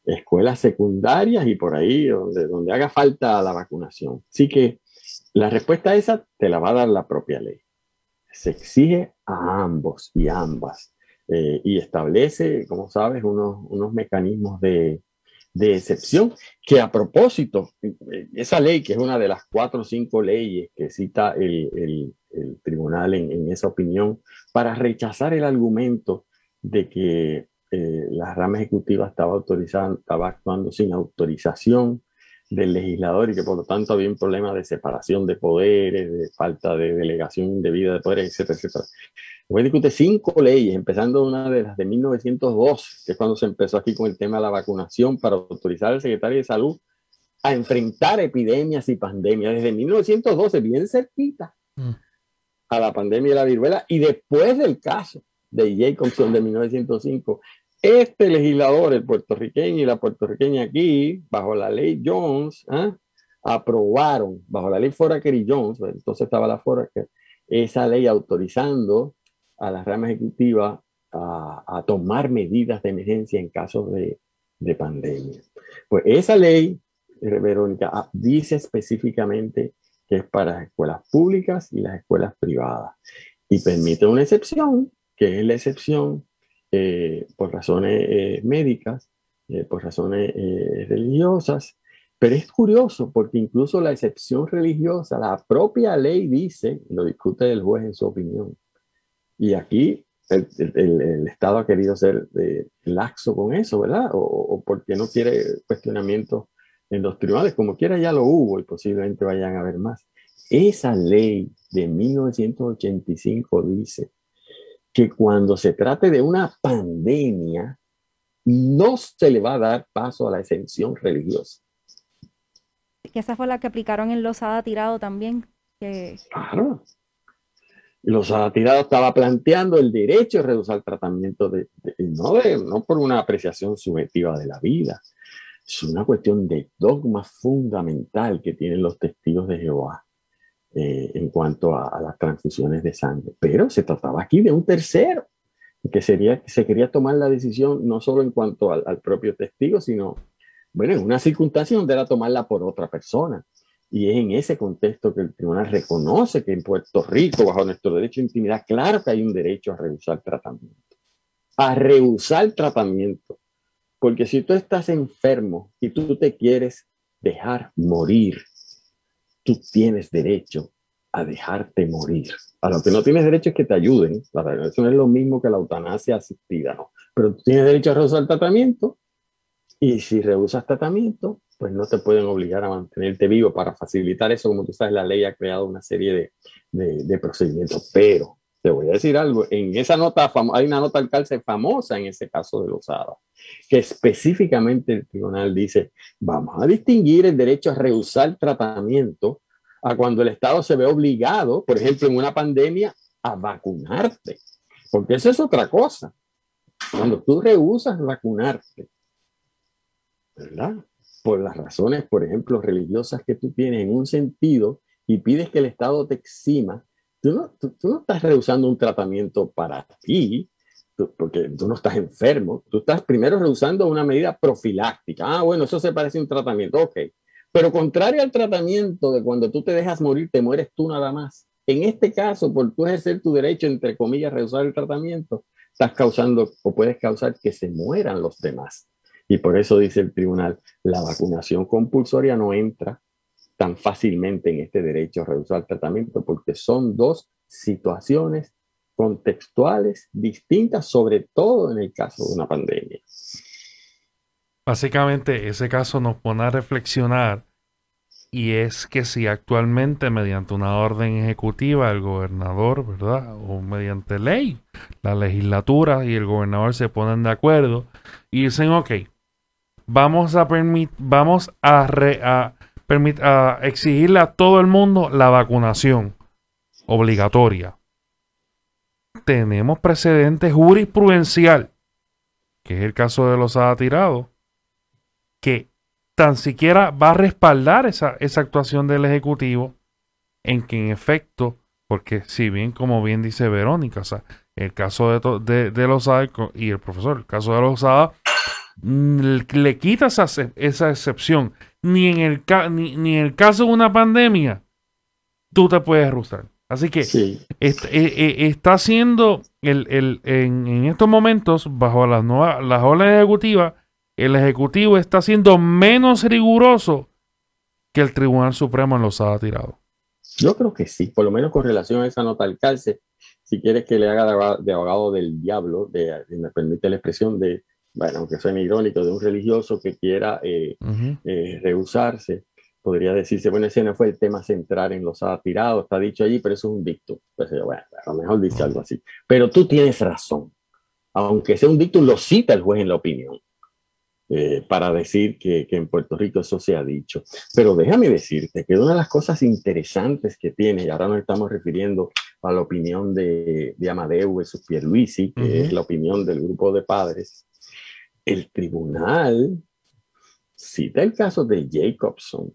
escuelas secundarias y por ahí donde, donde haga falta la vacunación. Así que la respuesta a esa te la va a dar la propia ley. Se exige a ambos y ambas eh, y establece, como sabes, unos, unos mecanismos de, de, excepción que a propósito, eh, esa ley, que es una de las cuatro o cinco leyes que cita el, el, tribunal en, en, esa opinión, para rechazar el argumento de que eh, la rama ejecutiva estaba, autorizando, estaba actuando sin autorización del legislador y que por lo tanto había un problema de separación de poderes, de falta de delegación indebida de poderes, etcétera, etcétera. Después discute cinco leyes, empezando una de las de 1902, que es cuando se empezó aquí con el tema de la vacunación para autorizar al secretario de Salud a enfrentar epidemias y pandemias. Desde 1912, bien cerquita, mm. a la pandemia de la viruela, y después del caso de Jacobson de 1905, este legislador, el puertorriqueño y la puertorriqueña aquí, bajo la ley Jones, ¿ah? aprobaron, bajo la ley Foraker y Jones, entonces estaba la Foraker, esa ley autorizando a la rama ejecutiva a, tomar medidas de emergencia en casos de, de pandemia. Pues esa ley, eh, Verónica, ah, dice específicamente que es para las escuelas públicas y las escuelas privadas y permite una excepción, que es la excepción eh, por razones eh, médicas, por razones religiosas, pero es curioso porque incluso la excepción religiosa, la propia ley dice, lo discute el juez en su opinión, y aquí el, el, Estado ha querido ser eh, laxo con eso, ¿verdad? O, o, porque no quiere cuestionamiento en los tribunales, como quiera ya lo hubo y posiblemente vayan a haber más. Esa ley de 1985 dice que cuando se trate de una pandemia, no se le va a dar paso a la exención religiosa. Que esa fue la que aplicaron en Losada Tirado también. Que... Claro. Los tirados estaba planteando el derecho a reducir el tratamiento, de, no, no por una apreciación subjetiva de la vida, es una cuestión de dogma fundamental que tienen los testigos de Jehová eh, en cuanto a, las transfusiones de sangre. Pero se trataba aquí de un tercero, que sería, se quería tomar la decisión no solo en cuanto al, al propio testigo, sino, bueno, en una circunstancia donde era tomarla por otra persona. Y es en ese contexto que el tribunal reconoce que en Puerto Rico, bajo nuestro derecho de intimidad, claro que hay un derecho a rehusar tratamiento. A rehusar tratamiento. Porque si tú estás enfermo y tú te quieres dejar morir, tú tienes derecho a dejarte morir. A lo que no tienes derecho es que te ayuden. Eso no es lo mismo que la eutanasia asistida, ¿no? Pero tú tienes derecho a rehusar tratamiento y si rehusas tratamiento, pues no te pueden obligar a mantenerte vivo. Para facilitar eso, como tú sabes, la ley ha creado una serie de, de, procedimientos. Pero te voy a decir algo, en esa nota, hay una nota al cárcel famosa en ese caso de Lozada, que específicamente el tribunal dice, vamos a distinguir el derecho a rehusar tratamiento a cuando el Estado se ve obligado, por ejemplo, en una pandemia, a vacunarte. Porque eso es otra cosa. Cuando tú rehusas vacunarte, ¿verdad? por las razones, por ejemplo, religiosas que tú tienes en un sentido y pides que el Estado te exima, tú no, tú, no estás rehusando un tratamiento para ti, porque tú no estás enfermo, tú estás primero rehusando una medida profiláctica. Ah, bueno, eso se parece a un tratamiento, ok. Pero contrario al tratamiento de cuando tú te dejas morir, te mueres tú nada más. En este caso, por tú ejercer tu derecho, entre comillas, rehusar el tratamiento, estás causando o puedes causar que se mueran los demás. Y por eso dice el tribunal, la vacunación compulsoria no entra tan fácilmente en este derecho a rehusar el tratamiento porque son dos situaciones contextuales distintas, sobre todo en el caso de una pandemia. Básicamente, ese caso nos pone a reflexionar y es que si actualmente mediante una orden ejecutiva el gobernador, ¿verdad? O mediante ley, la legislatura y el gobernador se ponen de acuerdo y dicen, ok, vamos a, vamos a, a exigirle a todo el mundo la vacunación obligatoria. Tenemos precedente jurisprudencial, que es el caso de los ha tirado, que tan siquiera va a respaldar esa, esa actuación del Ejecutivo en que en efecto, porque si bien como bien dice Verónica, el caso de, de, los y el profesor, el caso de mm, le quita esa, esa excepción. Ni en, el, ni, ni en el caso de una pandemia, tú te puedes rusar. Así que eh, eh, está haciendo el, el, en, estos momentos, bajo las nuevas las órdenes ejecutivas, el Ejecutivo está siendo menos riguroso que el Tribunal Supremo los ha tirado. Yo creo que sí, por lo menos con relación a esa nota al cárcel, si quieres que le haga de, abogado del diablo, de, me permite la expresión de, bueno, aunque suene irónico, de un religioso que quiera eh, rehusarse podría decirse, bueno, ese no fue el tema central en los ha tirado, está dicho allí, pero eso es un dicto. Pues bueno, a lo mejor dice algo así. Pero tú tienes razón. Aunque sea un dicto, lo cita el juez en la opinión. Eh, para decir que, que, en Puerto Rico eso se ha dicho. Pero déjame decirte que una de las cosas interesantes que tiene, y ahora nos estamos refiriendo a la opinión de, de Amadeu y Pierluisi, que es la opinión del grupo de padres, el tribunal cita el caso de Jacobson,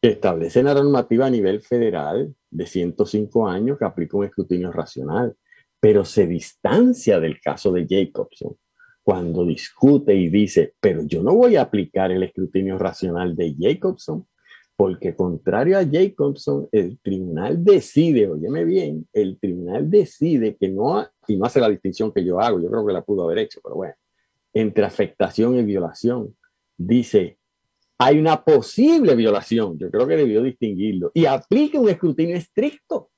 Establece la normativa a nivel federal de 105 años que aplica un escrutinio racional, pero se distancia del caso de Jacobson cuando discute y dice, pero yo no voy a aplicar el escrutinio racional de Jacobson, porque contrario a Jacobson, el tribunal decide, óyeme bien, el tribunal decide que no, y no hace la distinción que yo hago, yo creo que la pudo haber hecho, pero bueno, entre afectación y violación, dice, hay una posible violación, yo creo que debió distinguirlo, y aplica un escrutinio estricto,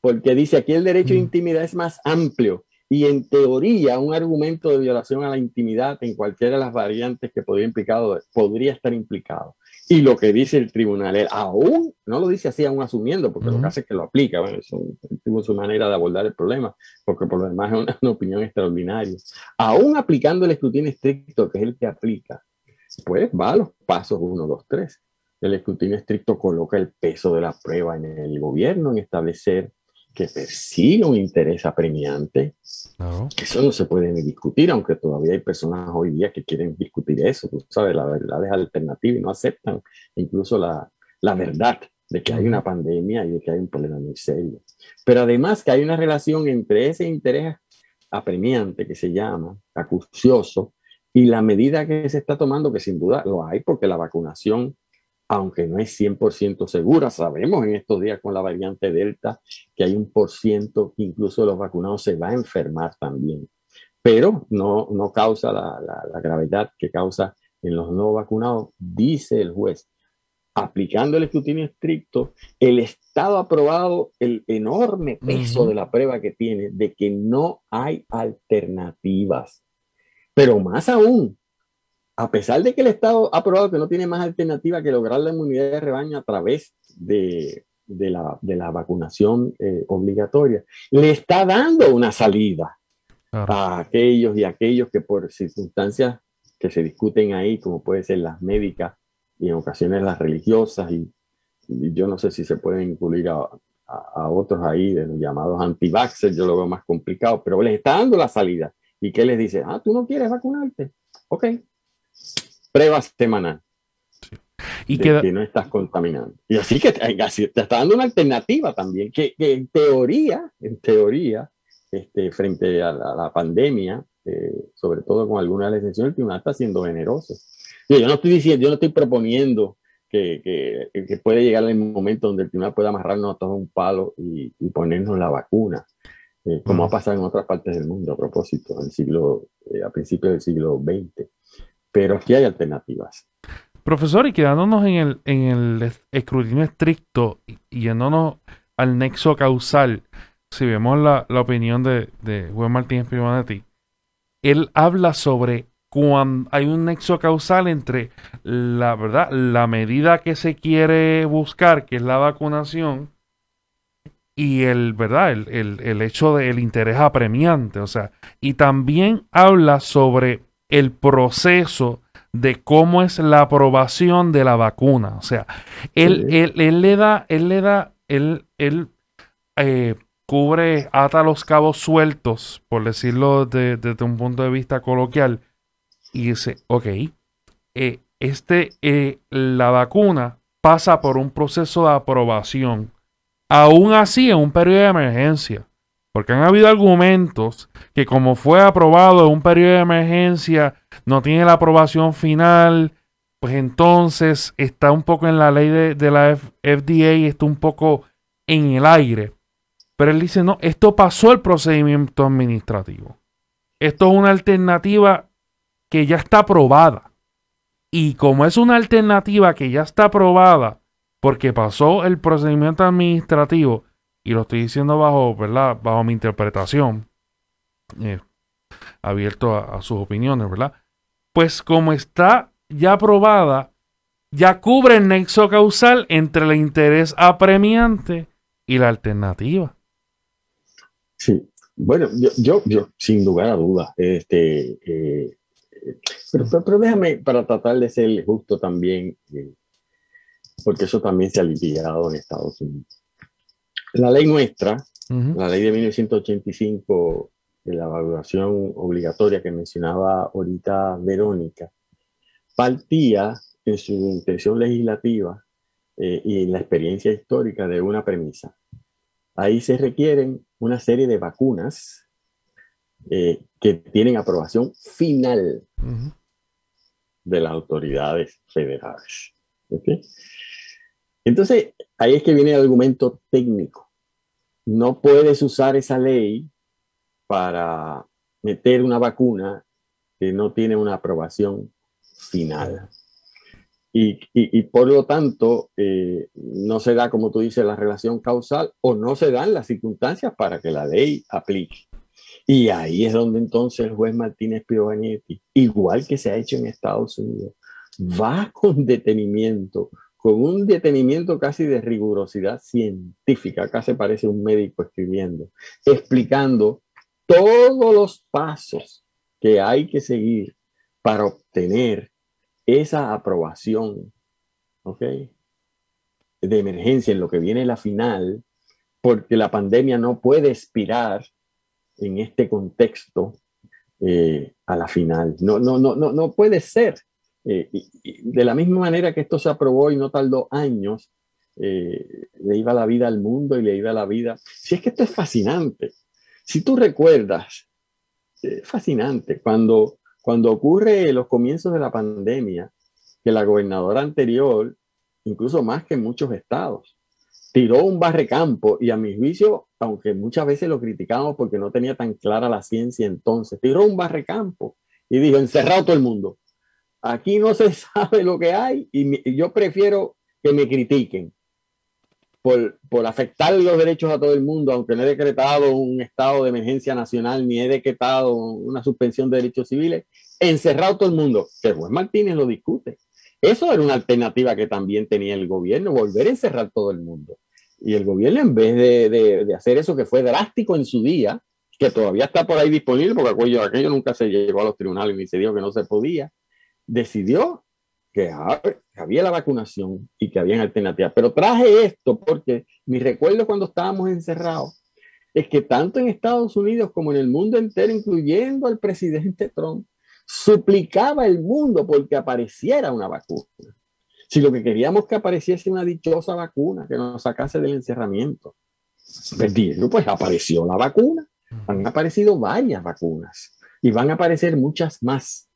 porque dice aquí el derecho de mm. intimidad es más amplio y en teoría un argumento de violación a la intimidad en cualquiera de las variantes que podría, implicado, podría estar implicado. Y lo que dice el tribunal, él aún, no lo dice así, aún asumiendo, porque lo que hace es que lo aplica, bueno, eso es su manera de abordar el problema, porque por lo demás es una, una opinión extraordinaria. Aún aplicando el escrutinio estricto, que es el que aplica, pues va a los pasos 1, 2, 3. El escrutinio estricto coloca el peso de la prueba en el gobierno, en establecer que persigue un interés apremiante. Eso no se puede ni discutir, aunque todavía hay personas hoy día que quieren discutir eso. Tú sabes, la verdad es alternativa y no aceptan incluso la, la verdad de que hay una pandemia y de que hay un problema muy serio. Pero además que hay una relación entre ese interés apremiante que se llama acucioso y la medida que se está tomando, que sin duda lo hay, porque la vacunación, aunque no es 100% segura, sabemos en estos días con la variante Delta que hay un por ciento que incluso los vacunados se va a enfermar también, pero no, no causa la, la, gravedad que causa en los no vacunados, dice el juez. Aplicando el escrutinio estricto, el Estado ha aprobado el enorme peso de la prueba que tiene de que no hay alternativas. Pero más aún, a pesar de que el Estado ha probado que no tiene más alternativa que lograr la inmunidad de rebaño a través de, la, vacunación eh, obligatoria, le está dando una salida a aquellos y aquellos que por circunstancias que se discuten ahí, como puede ser las médicas y en ocasiones las religiosas, y, yo no sé si se pueden incluir a, otros ahí, de los llamados anti yo lo veo más complicado, pero les está dando la salida. ¿Y qué les dice? Ah, tú no quieres vacunarte. Ok. Prueba semanal. Y que no estás contaminando. Y así que te está dando una alternativa también, que, en teoría, en teoría, este, frente a la, pandemia, eh, sobre todo con algunas de las excepciones, el tribunal está siendo generoso. Yo no estoy diciendo, yo no estoy proponiendo que, que, puede llegar el momento donde el tribunal pueda amarrarnos a todos un palo y, ponernos la vacuna, eh, como ha pasado en otras partes del mundo a propósito, en el siglo, eh, a principios del siglo XX. Pero aquí hay alternativas. Profesor, y quedándonos en el, en el escrutinio estricto y yéndonos al nexo causal, si vemos la, opinión de, de Juan Martínez Pivanetti, él habla sobre cuando hay un nexo causal entre la verdad, la medida que se quiere buscar, que es la vacunación, y el, ¿verdad? El, el hecho del interés apremiante. O sea, y también habla sobre el proceso de cómo es la aprobación de la vacuna. O sea, él, él, le da, él le da, él, él eh, cubre, ata los cabos sueltos, por decirlo desde un punto de vista coloquial, y dice, ok, eh, este, eh, la vacuna pasa por un proceso de aprobación, aún así en un periodo de emergencia. Porque han habido argumentos que como fue aprobado en un periodo de emergencia, no tiene la aprobación final, pues entonces está un poco en la ley de, la FDA, está un poco en el aire. Pero él dice, no, esto pasó el procedimiento administrativo. Esto es una alternativa que ya está aprobada. Y como es una alternativa que ya está aprobada, porque pasó el procedimiento administrativo, y lo estoy diciendo bajo, ¿verdad? Bajo mi interpretación, eh, abierto a, sus opiniones, ¿verdad? Pues como está ya aprobada, ya cubre el nexo causal entre el interés apremiante y la alternativa. Sí, bueno, yo, yo, sin lugar a dudas, este, eh, pero, pero, déjame, para tratar de ser justo también, eh, porque eso también se ha litigado en Estados Unidos. La ley nuestra, la ley de 1985 de la evaluación obligatoria que mencionaba ahorita Verónica, partía en su intención legislativa eh, y en la experiencia histórica de una premisa. Ahí se requieren una serie de vacunas eh, que tienen aprobación final de las autoridades federales. Entonces, ahí es que viene el argumento técnico. No puedes usar esa ley para meter una vacuna que no tiene una aprobación final. Y, por lo tanto, eh, no se da, como tú dices, la relación causal o no se dan las circunstancias para que la ley aplique. Y ahí es donde entonces el juez Martínez Piovanetti, igual que se ha hecho en Estados Unidos, va con detenimiento, con un detenimiento casi de rigurosidad científica, se parece un médico escribiendo, explicando todos los pasos que hay que seguir para obtener esa aprobación, ¿ok? De emergencia en lo que viene la final, porque la pandemia no puede expirar en este contexto eh, a la final. No, no, no, no, no puede ser. Eh, de la misma manera que esto se aprobó y no tardó años, eh, le iba la vida al mundo y le iba la vida. Si es que esto es fascinante. Si tú recuerdas, es fascinante, cuando, cuando ocurre los comienzos de la pandemia, que la gobernadora anterior, incluso más que muchos estados, tiró un barrecampo y a mi juicio, aunque muchas veces lo criticamos porque no tenía tan clara la ciencia entonces, tiró un barrecampo y dijo, encerrado todo el mundo. Aquí no se (laughs) sabe lo que hay y, yo prefiero que me critiquen por, por, afectar los derechos a todo el mundo, aunque no he decretado un estado de emergencia nacional ni he decretado una suspensión de derechos civiles, encerrado todo el mundo. Que Juan Martínez lo discute. Eso era una alternativa que también tenía el gobierno, volver a encerrar todo el mundo. Y el gobierno, en vez de, hacer eso que fue drástico en su día, que todavía está por ahí disponible, porque aquello, aquello nunca se llegó a los tribunales ni se dijo que no se podía, decidió que había la vacunación y que había alternativas. Pero traje esto porque mi recuerdo cuando estábamos encerrados es que tanto en Estados Unidos como en el mundo entero, incluyendo al presidente Trump, suplicaba el mundo porque apareciera una vacuna. Si lo que queríamos que apareciese una dichosa vacuna que nos sacase del encerramiento, pues, pues apareció la vacuna. Han aparecido varias vacunas y van a aparecer muchas más.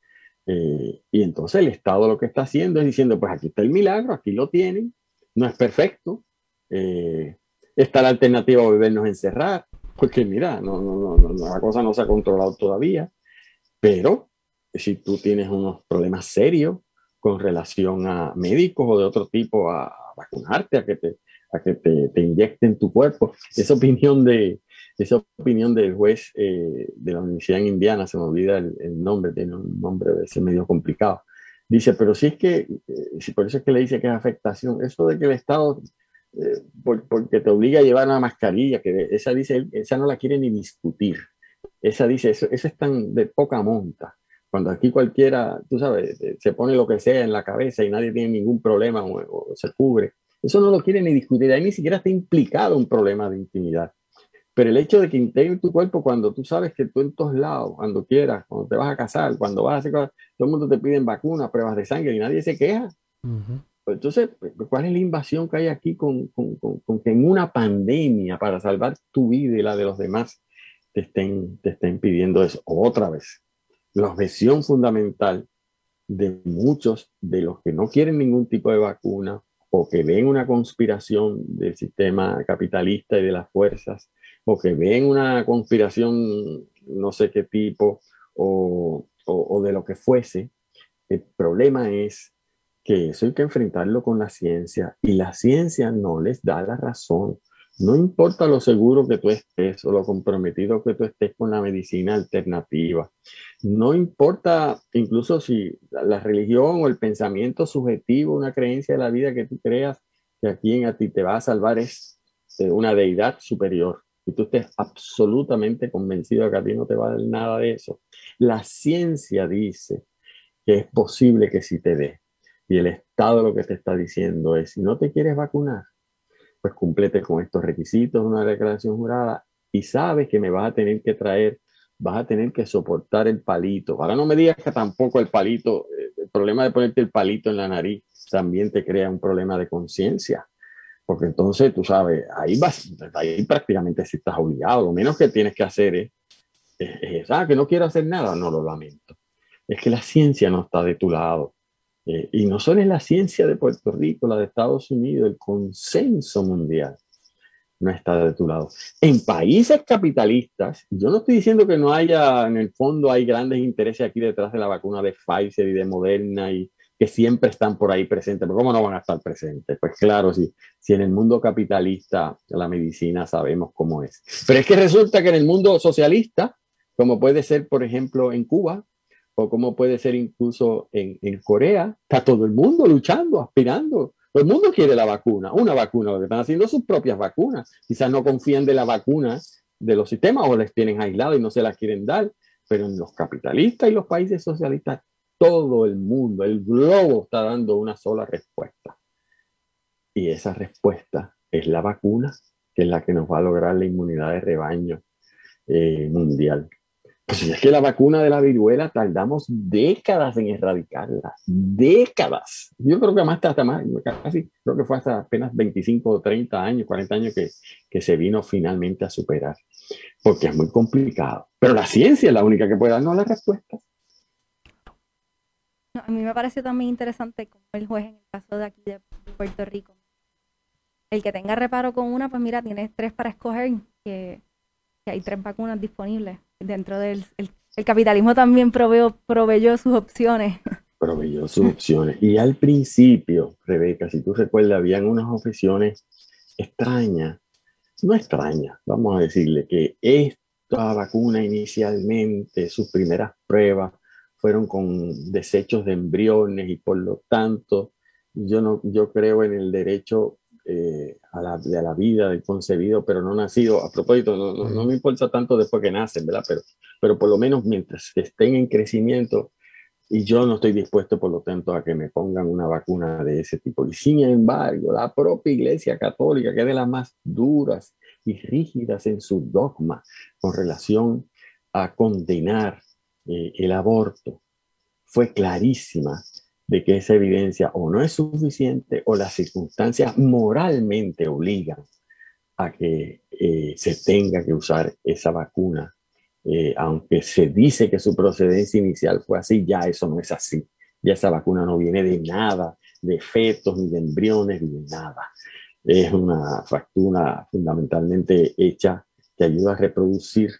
Eh, y entonces el Estado lo que está haciendo es diciendo, pues aquí está el milagro, aquí lo tienen, no es perfecto, eh, está la alternativa a volvernos a encerrar, porque mira, no, no, no, la cosa no se ha controlado todavía, pero si tú tienes unos problemas serios con relación a médicos o de otro tipo a, vacunarte, a que te, a que te, te inyecten tu cuerpo, esa opinión de, esa opinión del juez eh, de la Universidad en Indiana, se me olvida el, nombre, tiene un nombre de ese medio complicado. Dice, pero si es que, eh, si por eso es que le dice que es afectación, eso de que el Estado, eh, porque te obliga a llevar una mascarilla, que esa dice, esa no la quiere ni discutir. Esa dice, eso, eso es tan de poca monta. Cuando aquí cualquiera, tú sabes, se pone lo que sea en la cabeza y nadie tiene ningún problema o, o se cubre. Eso no lo quiere ni discutir, ahí ni siquiera está implicado un problema de intimidad. Pero el hecho de que integre tu cuerpo cuando tú sabes que tú en todos lados, cuando quieras, cuando te vas a casar, cuando vas a hacer cosas, todo el mundo te piden vacunas, pruebas de sangre y nadie se queja. Pues entonces, pues, ¿cuál es la invasión que hay aquí con, con, con, que en una pandemia para salvar tu vida y la de los demás te estén, te estén pidiendo eso? Otra vez, la objeción fundamental de muchos de los que no quieren ningún tipo de vacuna o que ven una conspiración del sistema capitalista y de las fuerzas o que ven una conspiración, no sé qué tipo, o, o, de lo que fuese, el problema es que eso hay que enfrentarlo con la ciencia y la ciencia no les da la razón. No importa lo seguro que tú estés o lo comprometido que tú estés con la medicina alternativa. No importa incluso si la religión o el pensamiento subjetivo, una creencia de la vida que tú creas que a quien a ti te va a salvar es eh, una deidad superior y tú estés absolutamente convencido de que a ti no te va a dar nada de eso, la ciencia dice que es posible que sí te dé. Y el Estado lo que te está diciendo es, si no te quieres vacunar, pues cumplete con estos requisitos, una declaración jurada, y sabes que me vas a tener que traer, vas a tener que soportar el palito. Ahora no me digas que tampoco el palito, eh, el problema de ponerte el palito en la nariz también te crea un problema de conciencia. Porque entonces, tú sabes, ahí vas, ahí prácticamente si estás obligado, lo menos que tienes que hacer es, es, ah, que no quiero hacer nada, no lo lamento. Es que la ciencia no está de tu lado. Eh, y no solo es la ciencia de Puerto Rico, la de Estados Unidos, el consenso mundial no está de tu lado. En países capitalistas, yo no estoy diciendo que no haya, en el fondo hay grandes intereses aquí detrás de la vacuna de Pfizer y de Moderna y, que siempre están por ahí presentes. ¿Pero cómo no van a estar presentes? Pues claro, si, si en el mundo capitalista la medicina sabemos cómo es. Pero es que resulta que en el mundo socialista, como puede ser, por ejemplo, en Cuba, o como puede ser incluso en, Corea, está todo el mundo luchando, aspirando. Todo el mundo quiere la vacuna, una vacuna, lo que están haciendo sus propias vacunas. Quizás no confían de la vacuna de los sistemas o les tienen aislado y no se las quieren dar, pero en los capitalistas y los países socialistas todo el mundo, el globo está dando una sola respuesta. Y esa respuesta es la vacuna, que es la que nos va a lograr la inmunidad de rebaño eh, mundial. Pues es que la vacuna de la viruela tardamos décadas en erradicarla, décadas. Yo creo que más hasta más, casi, creo que fue hasta apenas 25 o 30 años, 40 años que, que se vino finalmente a superar, porque es muy complicado. Pero la ciencia es la única que puede darnos las respuestas a mí me parece también interesante como el juez en el caso de aquí de Puerto Rico. El que tenga reparo con una, pues mira, tiene tres para escoger, que, hay tres vacunas disponibles. Dentro del el, capitalismo también proveyó, proveyó sus opciones. (laughs) Proveyó sus opciones. Y al principio, Rebeca, si tú recuerdas, habían unas objeciones extrañas, no extrañas, vamos a decirle que esta vacuna inicialmente, sus primeras pruebas, fueron con desechos de embriones y por lo tanto yo, no, yo creo en el derecho eh, a, la, a, la, vida del concebido pero no nacido. A propósito, no, no, me importa tanto después que nacen, ¿verdad? Pero, pero por lo menos mientras estén en crecimiento y yo no estoy dispuesto, por lo tanto, a que me pongan una vacuna de ese tipo. Y sin embargo, la propia Iglesia Católica, que es de las más duras y rígidas en su dogma con relación a condenar eh, el aborto, fue clarísima de que esa evidencia o no es suficiente o las circunstancias moralmente obligan a que eh, se tenga que usar esa vacuna. Eh, aunque se dice que su procedencia inicial fue así, ya eso no es así. Ya esa vacuna no viene de nada, de fetos, ni de embriones, ni de nada. Es una vacuna fundamentalmente hecha que ayuda a reproducir,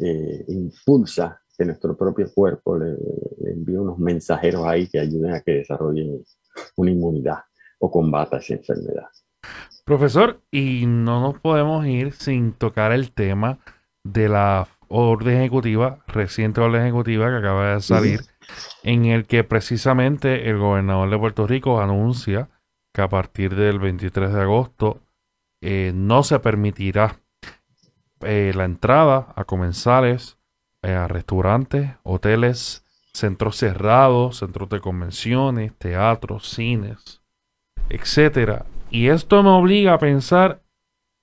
eh, impulsa que nuestro propio cuerpo le, le envía unos mensajeros ahí que ayuden a que desarrollen una inmunidad o combata esa enfermedad. Profesor, y no nos podemos ir sin tocar el tema de la orden ejecutiva, reciente orden ejecutiva que acaba de salir, en el que precisamente el gobernador de Puerto Rico anuncia que a partir del 23 de agosto eh, no se permitirá eh, la entrada a comensales, eh, restaurantes, hoteles, centros cerrados, centros de convenciones, teatros, cines, etcétera. Y esto me obliga a pensar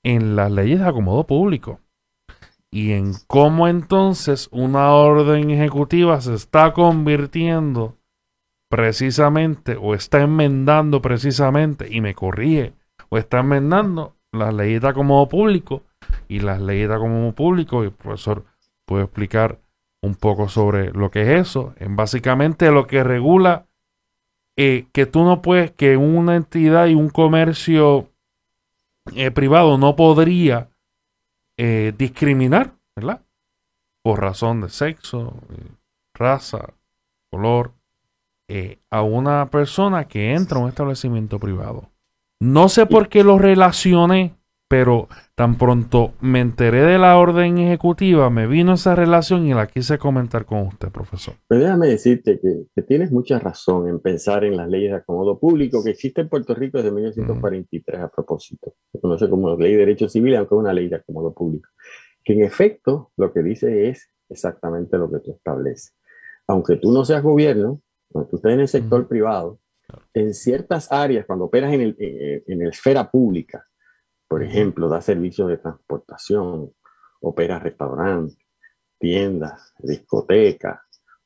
en las leyes de acomodo público y en cómo entonces una orden ejecutiva se está convirtiendo precisamente o está enmendando precisamente y me corrige o está enmendando las leyes de acomodo público y las leyes de acomodo público y el profesor puede explicar un poco sobre lo que es eso. En básicamente lo que regula eh, que tú no puedes, que una entidad y un comercio eh, privado no podría eh, discriminar, ¿verdad? Por razón de sexo, raza, color, a una persona que entra a un establecimiento privado. No sé por qué lo relacioné pero tan pronto me enteré de la orden ejecutiva, me vino esa relación y la quise comentar con usted, profesor. Pero déjame decirte que, tienes mucha razón en pensar en las leyes de acomodo público que existe en Puerto Rico desde 1943 a propósito. Se conoce como ley de derecho civil, aunque es una ley de acomodo público. Que en efecto lo que dice es exactamente lo que tú estableces. Aunque tú no seas gobierno, cuando tú estés en el sector privado, en ciertas áreas, cuando operas en, el, en, la esfera pública, por ejemplo, da servicios de transportación, opera restaurantes, tiendas, discotecas,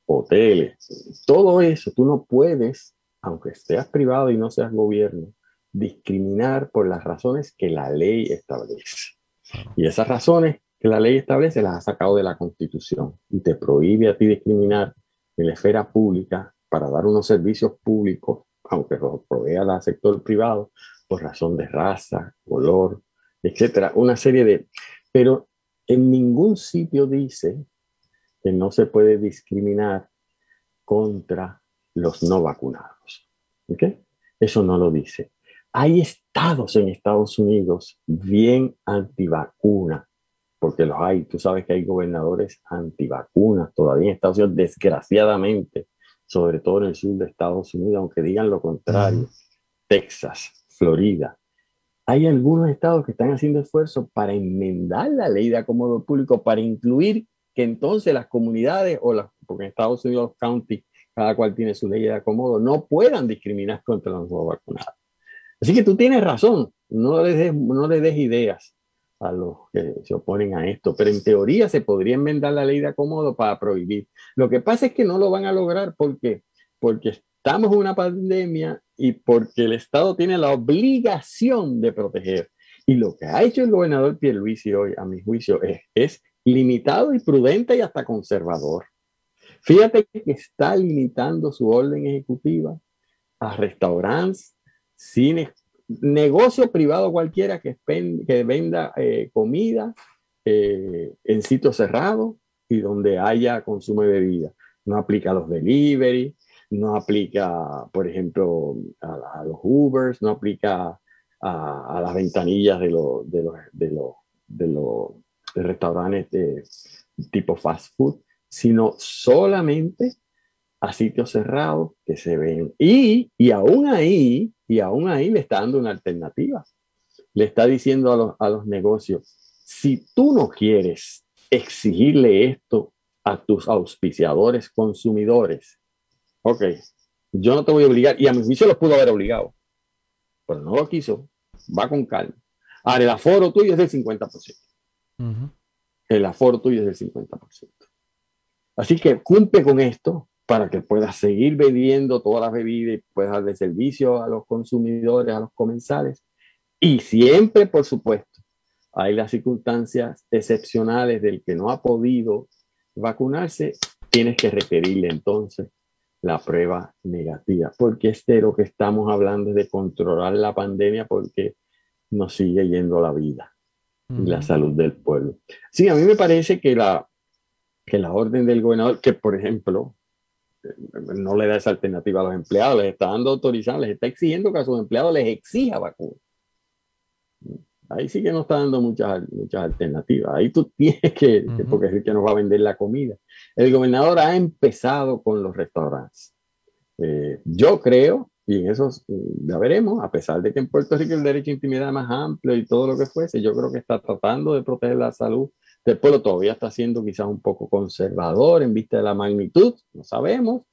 hoteles. Todo eso tú no puedes, aunque seas privado y no seas gobierno, discriminar por las razones que la ley establece. Y esas razones que la ley establece las ha sacado de la Constitución y te prohíbe a ti discriminar en la esfera pública para dar unos servicios públicos, aunque los provea el sector privado, por razón de raza, color, etcétera, una serie de... Pero en ningún sitio dice que no se puede discriminar contra los no vacunados. ¿Ok? Eso no lo dice. Hay estados en Estados Unidos bien antivacuna, porque los hay. Tú sabes que hay gobernadores antivacunas todavía en Estados Unidos, desgraciadamente, sobre todo en el sur de Estados Unidos, aunque digan lo contrario. Texas, Florida. Hay algunos estados que están haciendo esfuerzos para enmendar la ley de acomodo público, para incluir que entonces las comunidades o las, porque en Estados Unidos los counties, cada cual tiene su ley de acomodo, no puedan discriminar contra los no vacunados. Así que tú tienes razón, no le des, no le des ideas a los que se oponen a esto, pero en teoría se podría enmendar la ley de acomodo para prohibir. Lo que pasa es que no lo van a lograr porque, porque estamos en una pandemia y porque el Estado tiene la obligación de proteger. Y lo que ha hecho el gobernador Pierluisi hoy, a mi juicio, es, es limitado y prudente y hasta conservador. Fíjate que está limitando su orden ejecutiva a restaurantes, cines, negocio privado cualquiera que, venda eh, comida eh, en sitios cerrados y donde haya consumo de bebida. No aplica los delivery, no aplica, por ejemplo, a, los Ubers, no aplica a, las ventanillas de los de de de restaurantes de tipo fast food, sino solamente a sitios cerrados que se ven. Y, y aún ahí, y aún ahí le está dando una alternativa. Le está diciendo a los, a los negocios, si tú no quieres exigirle esto a tus auspiciadores consumidores, ok, yo no te voy a obligar, y a mi juicio los pudo haber obligado, pero no lo quiso, va con calma. Ahora, el aforo tuyo es del 50%. El aforo tuyo es del 50%. Así que cumple con esto para que puedas seguir bebiendo todas las bebidas y puedas darle servicio a los consumidores, a los comensales. Y siempre, por supuesto, hay las circunstancias excepcionales del que no ha podido vacunarse, tienes que requerirle entonces la prueba negativa, porque es de lo que estamos hablando, de controlar la pandemia, porque nos sigue yendo la vida y la salud del pueblo. Sí, a mí me parece que la, que la orden del gobernador, que por ejemplo, no le da esa alternativa a los empleados, les está dando autorización, les está exigiendo que a sus empleados les exija vacuna. Ahí sí que no está dando muchas, muchas alternativas. Ahí tú (laughs) tienes que, porque es el que nos va a vender la comida. El gobernador ha empezado con los restaurantes. Eh, yo creo, y en eso ya veremos, a pesar de que en Puerto Rico el derecho a intimidad es más amplio y todo lo que fuese, yo creo que está tratando de proteger la salud del pueblo. Todavía está siendo quizás un poco conservador en vista de la magnitud, no sabemos,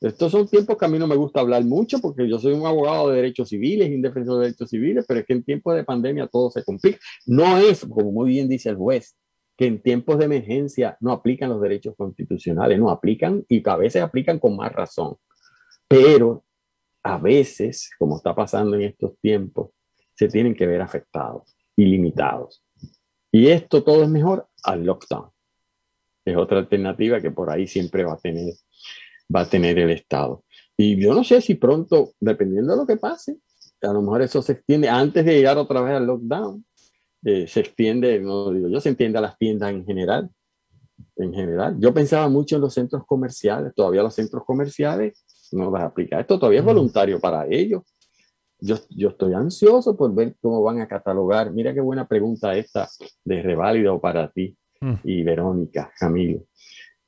estos son tiempos que a mí no me gusta hablar mucho porque yo soy un abogado de derechos civiles, un defensor de derechos civiles, pero es que en tiempos de pandemia todo se complica. No es, como muy bien dice el juez, que en tiempos de emergencia no aplican los derechos constitucionales, no aplican y a veces aplican con más razón. Pero a veces, como está pasando en estos tiempos, se tienen que ver afectados y limitados. Y esto todo es mejor al lockdown. Es otra alternativa que por ahí siempre va a tener va a tener el Estado. Y yo no sé si pronto, dependiendo de lo que pase, a lo mejor eso se extiende antes de llegar otra vez al lockdown. Eh, se extiende, no digo yo, se entiende a las tiendas en general. En general, yo pensaba mucho en los centros comerciales, todavía los centros comerciales no vas a aplicar. Esto todavía es voluntario para ellos. Yo, yo estoy ansioso por ver cómo van a catalogar. Mira qué buena pregunta esta de reválido para ti mm. y Verónica, Camilo.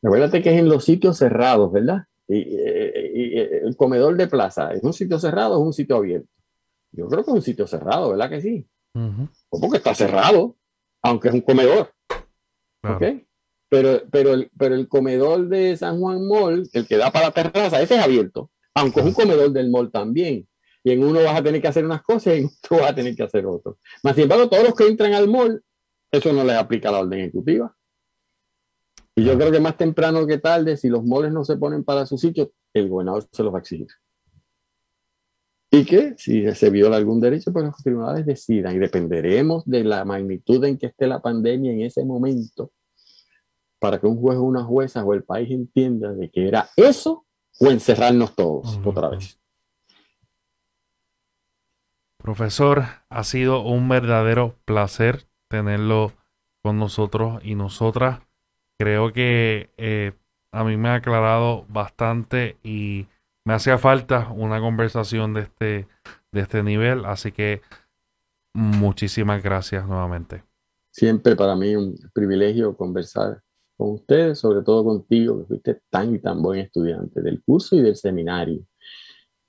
Acuérdate que es en los sitios cerrados, ¿verdad? Y, el comedor de plaza, ¿es un sitio cerrado o es un sitio abierto? Yo creo que es un sitio cerrado, ¿verdad que sí? ¿Cómo que está cerrado? Aunque es un comedor. ¿Ok? Pero, pero, el, pero el comedor de San Juan Mall, el que da para la terraza, ese es abierto. Aunque es un comedor del mall también. Y en uno vas a tener que hacer unas cosas y en otro vas a tener que hacer otro. Más sin embargo, todos los que entran al mall, eso no les aplica la orden ejecutiva. Y yo creo que más temprano que tarde, si los moles no se ponen para su sitio, el gobernador se los va a exigir. Y que si se viola algún derecho, pues los tribunales decidan y dependeremos de la magnitud en que esté la pandemia en ese momento para que un juez o una jueza o el país entienda de que era eso o encerrarnos todos otra vez. Profesor, ha sido un verdadero placer tenerlo con nosotros y nosotras creo que eh, a mí me ha aclarado bastante y me hacía falta una conversación de este, de este nivel, así que muchísimas gracias nuevamente. Siempre para mí un privilegio conversar con ustedes, sobre todo contigo, que fuiste tan y tan buen estudiante del curso y del seminario.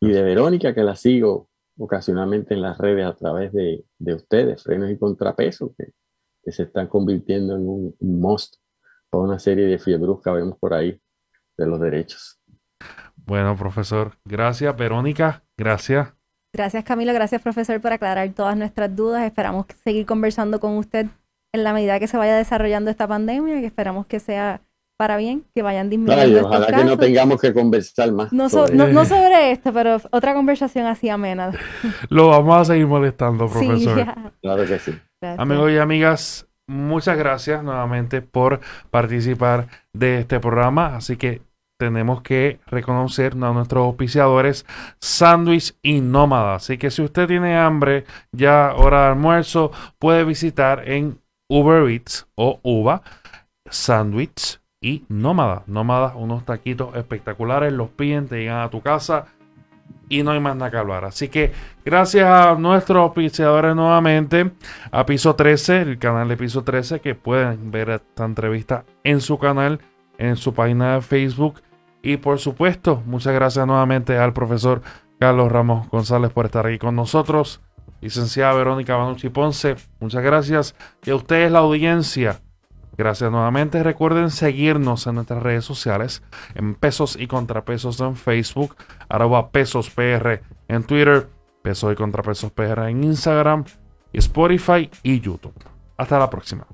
Y de Verónica, que la sigo ocasionalmente en las redes a través de, ustedes, frenos y contrapesos, que, se están convirtiendo en un, un monstruo una serie de fiebres que vemos por ahí de los derechos. Bueno, profesor, gracias. Verónica, gracias. Gracias, Camilo. Gracias, profesor, por aclarar todas nuestras dudas. Esperamos seguir conversando con usted en la medida que se vaya desarrollando esta pandemia, que esperamos que sea para bien, que vayan disminuyendo. ojalá que no tengamos que conversar más. No, (laughs) sobre... esto, pero otra conversación así amena. Lo vamos a seguir molestando, (laughs) profesor. Claro que sí. Amigos y amigas, muchas gracias nuevamente por participar de este programa. Así que tenemos que reconocer a nuestros auspiciadores Sandwich y Nómada. Así que si usted tiene hambre, ya hora de almuerzo, puede visitar en Uber Eats o Uva Sandwich y Nómada. Nómada, unos taquitos espectaculares, los piden, te llegan a tu casa y no hay más nada que hablar. Así que gracias a nuestros auspiciadores nuevamente, a Piso 13, el canal de Piso 13, que pueden ver esta entrevista en su canal, en su página de Facebook. Y por supuesto, muchas gracias nuevamente al profesor Carlos Ramos González por estar aquí con nosotros. Licenciada Verónica Banucci Ponce, muchas gracias. Y a ustedes, la audiencia Gracias nuevamente. Recuerden seguirnos en nuestras redes sociales, en Pesos y Contrapesos en Facebook, arroba Pesos PR en Twitter, Pesos y Contrapesos PR en Instagram, Spotify y YouTube. Hasta la próxima.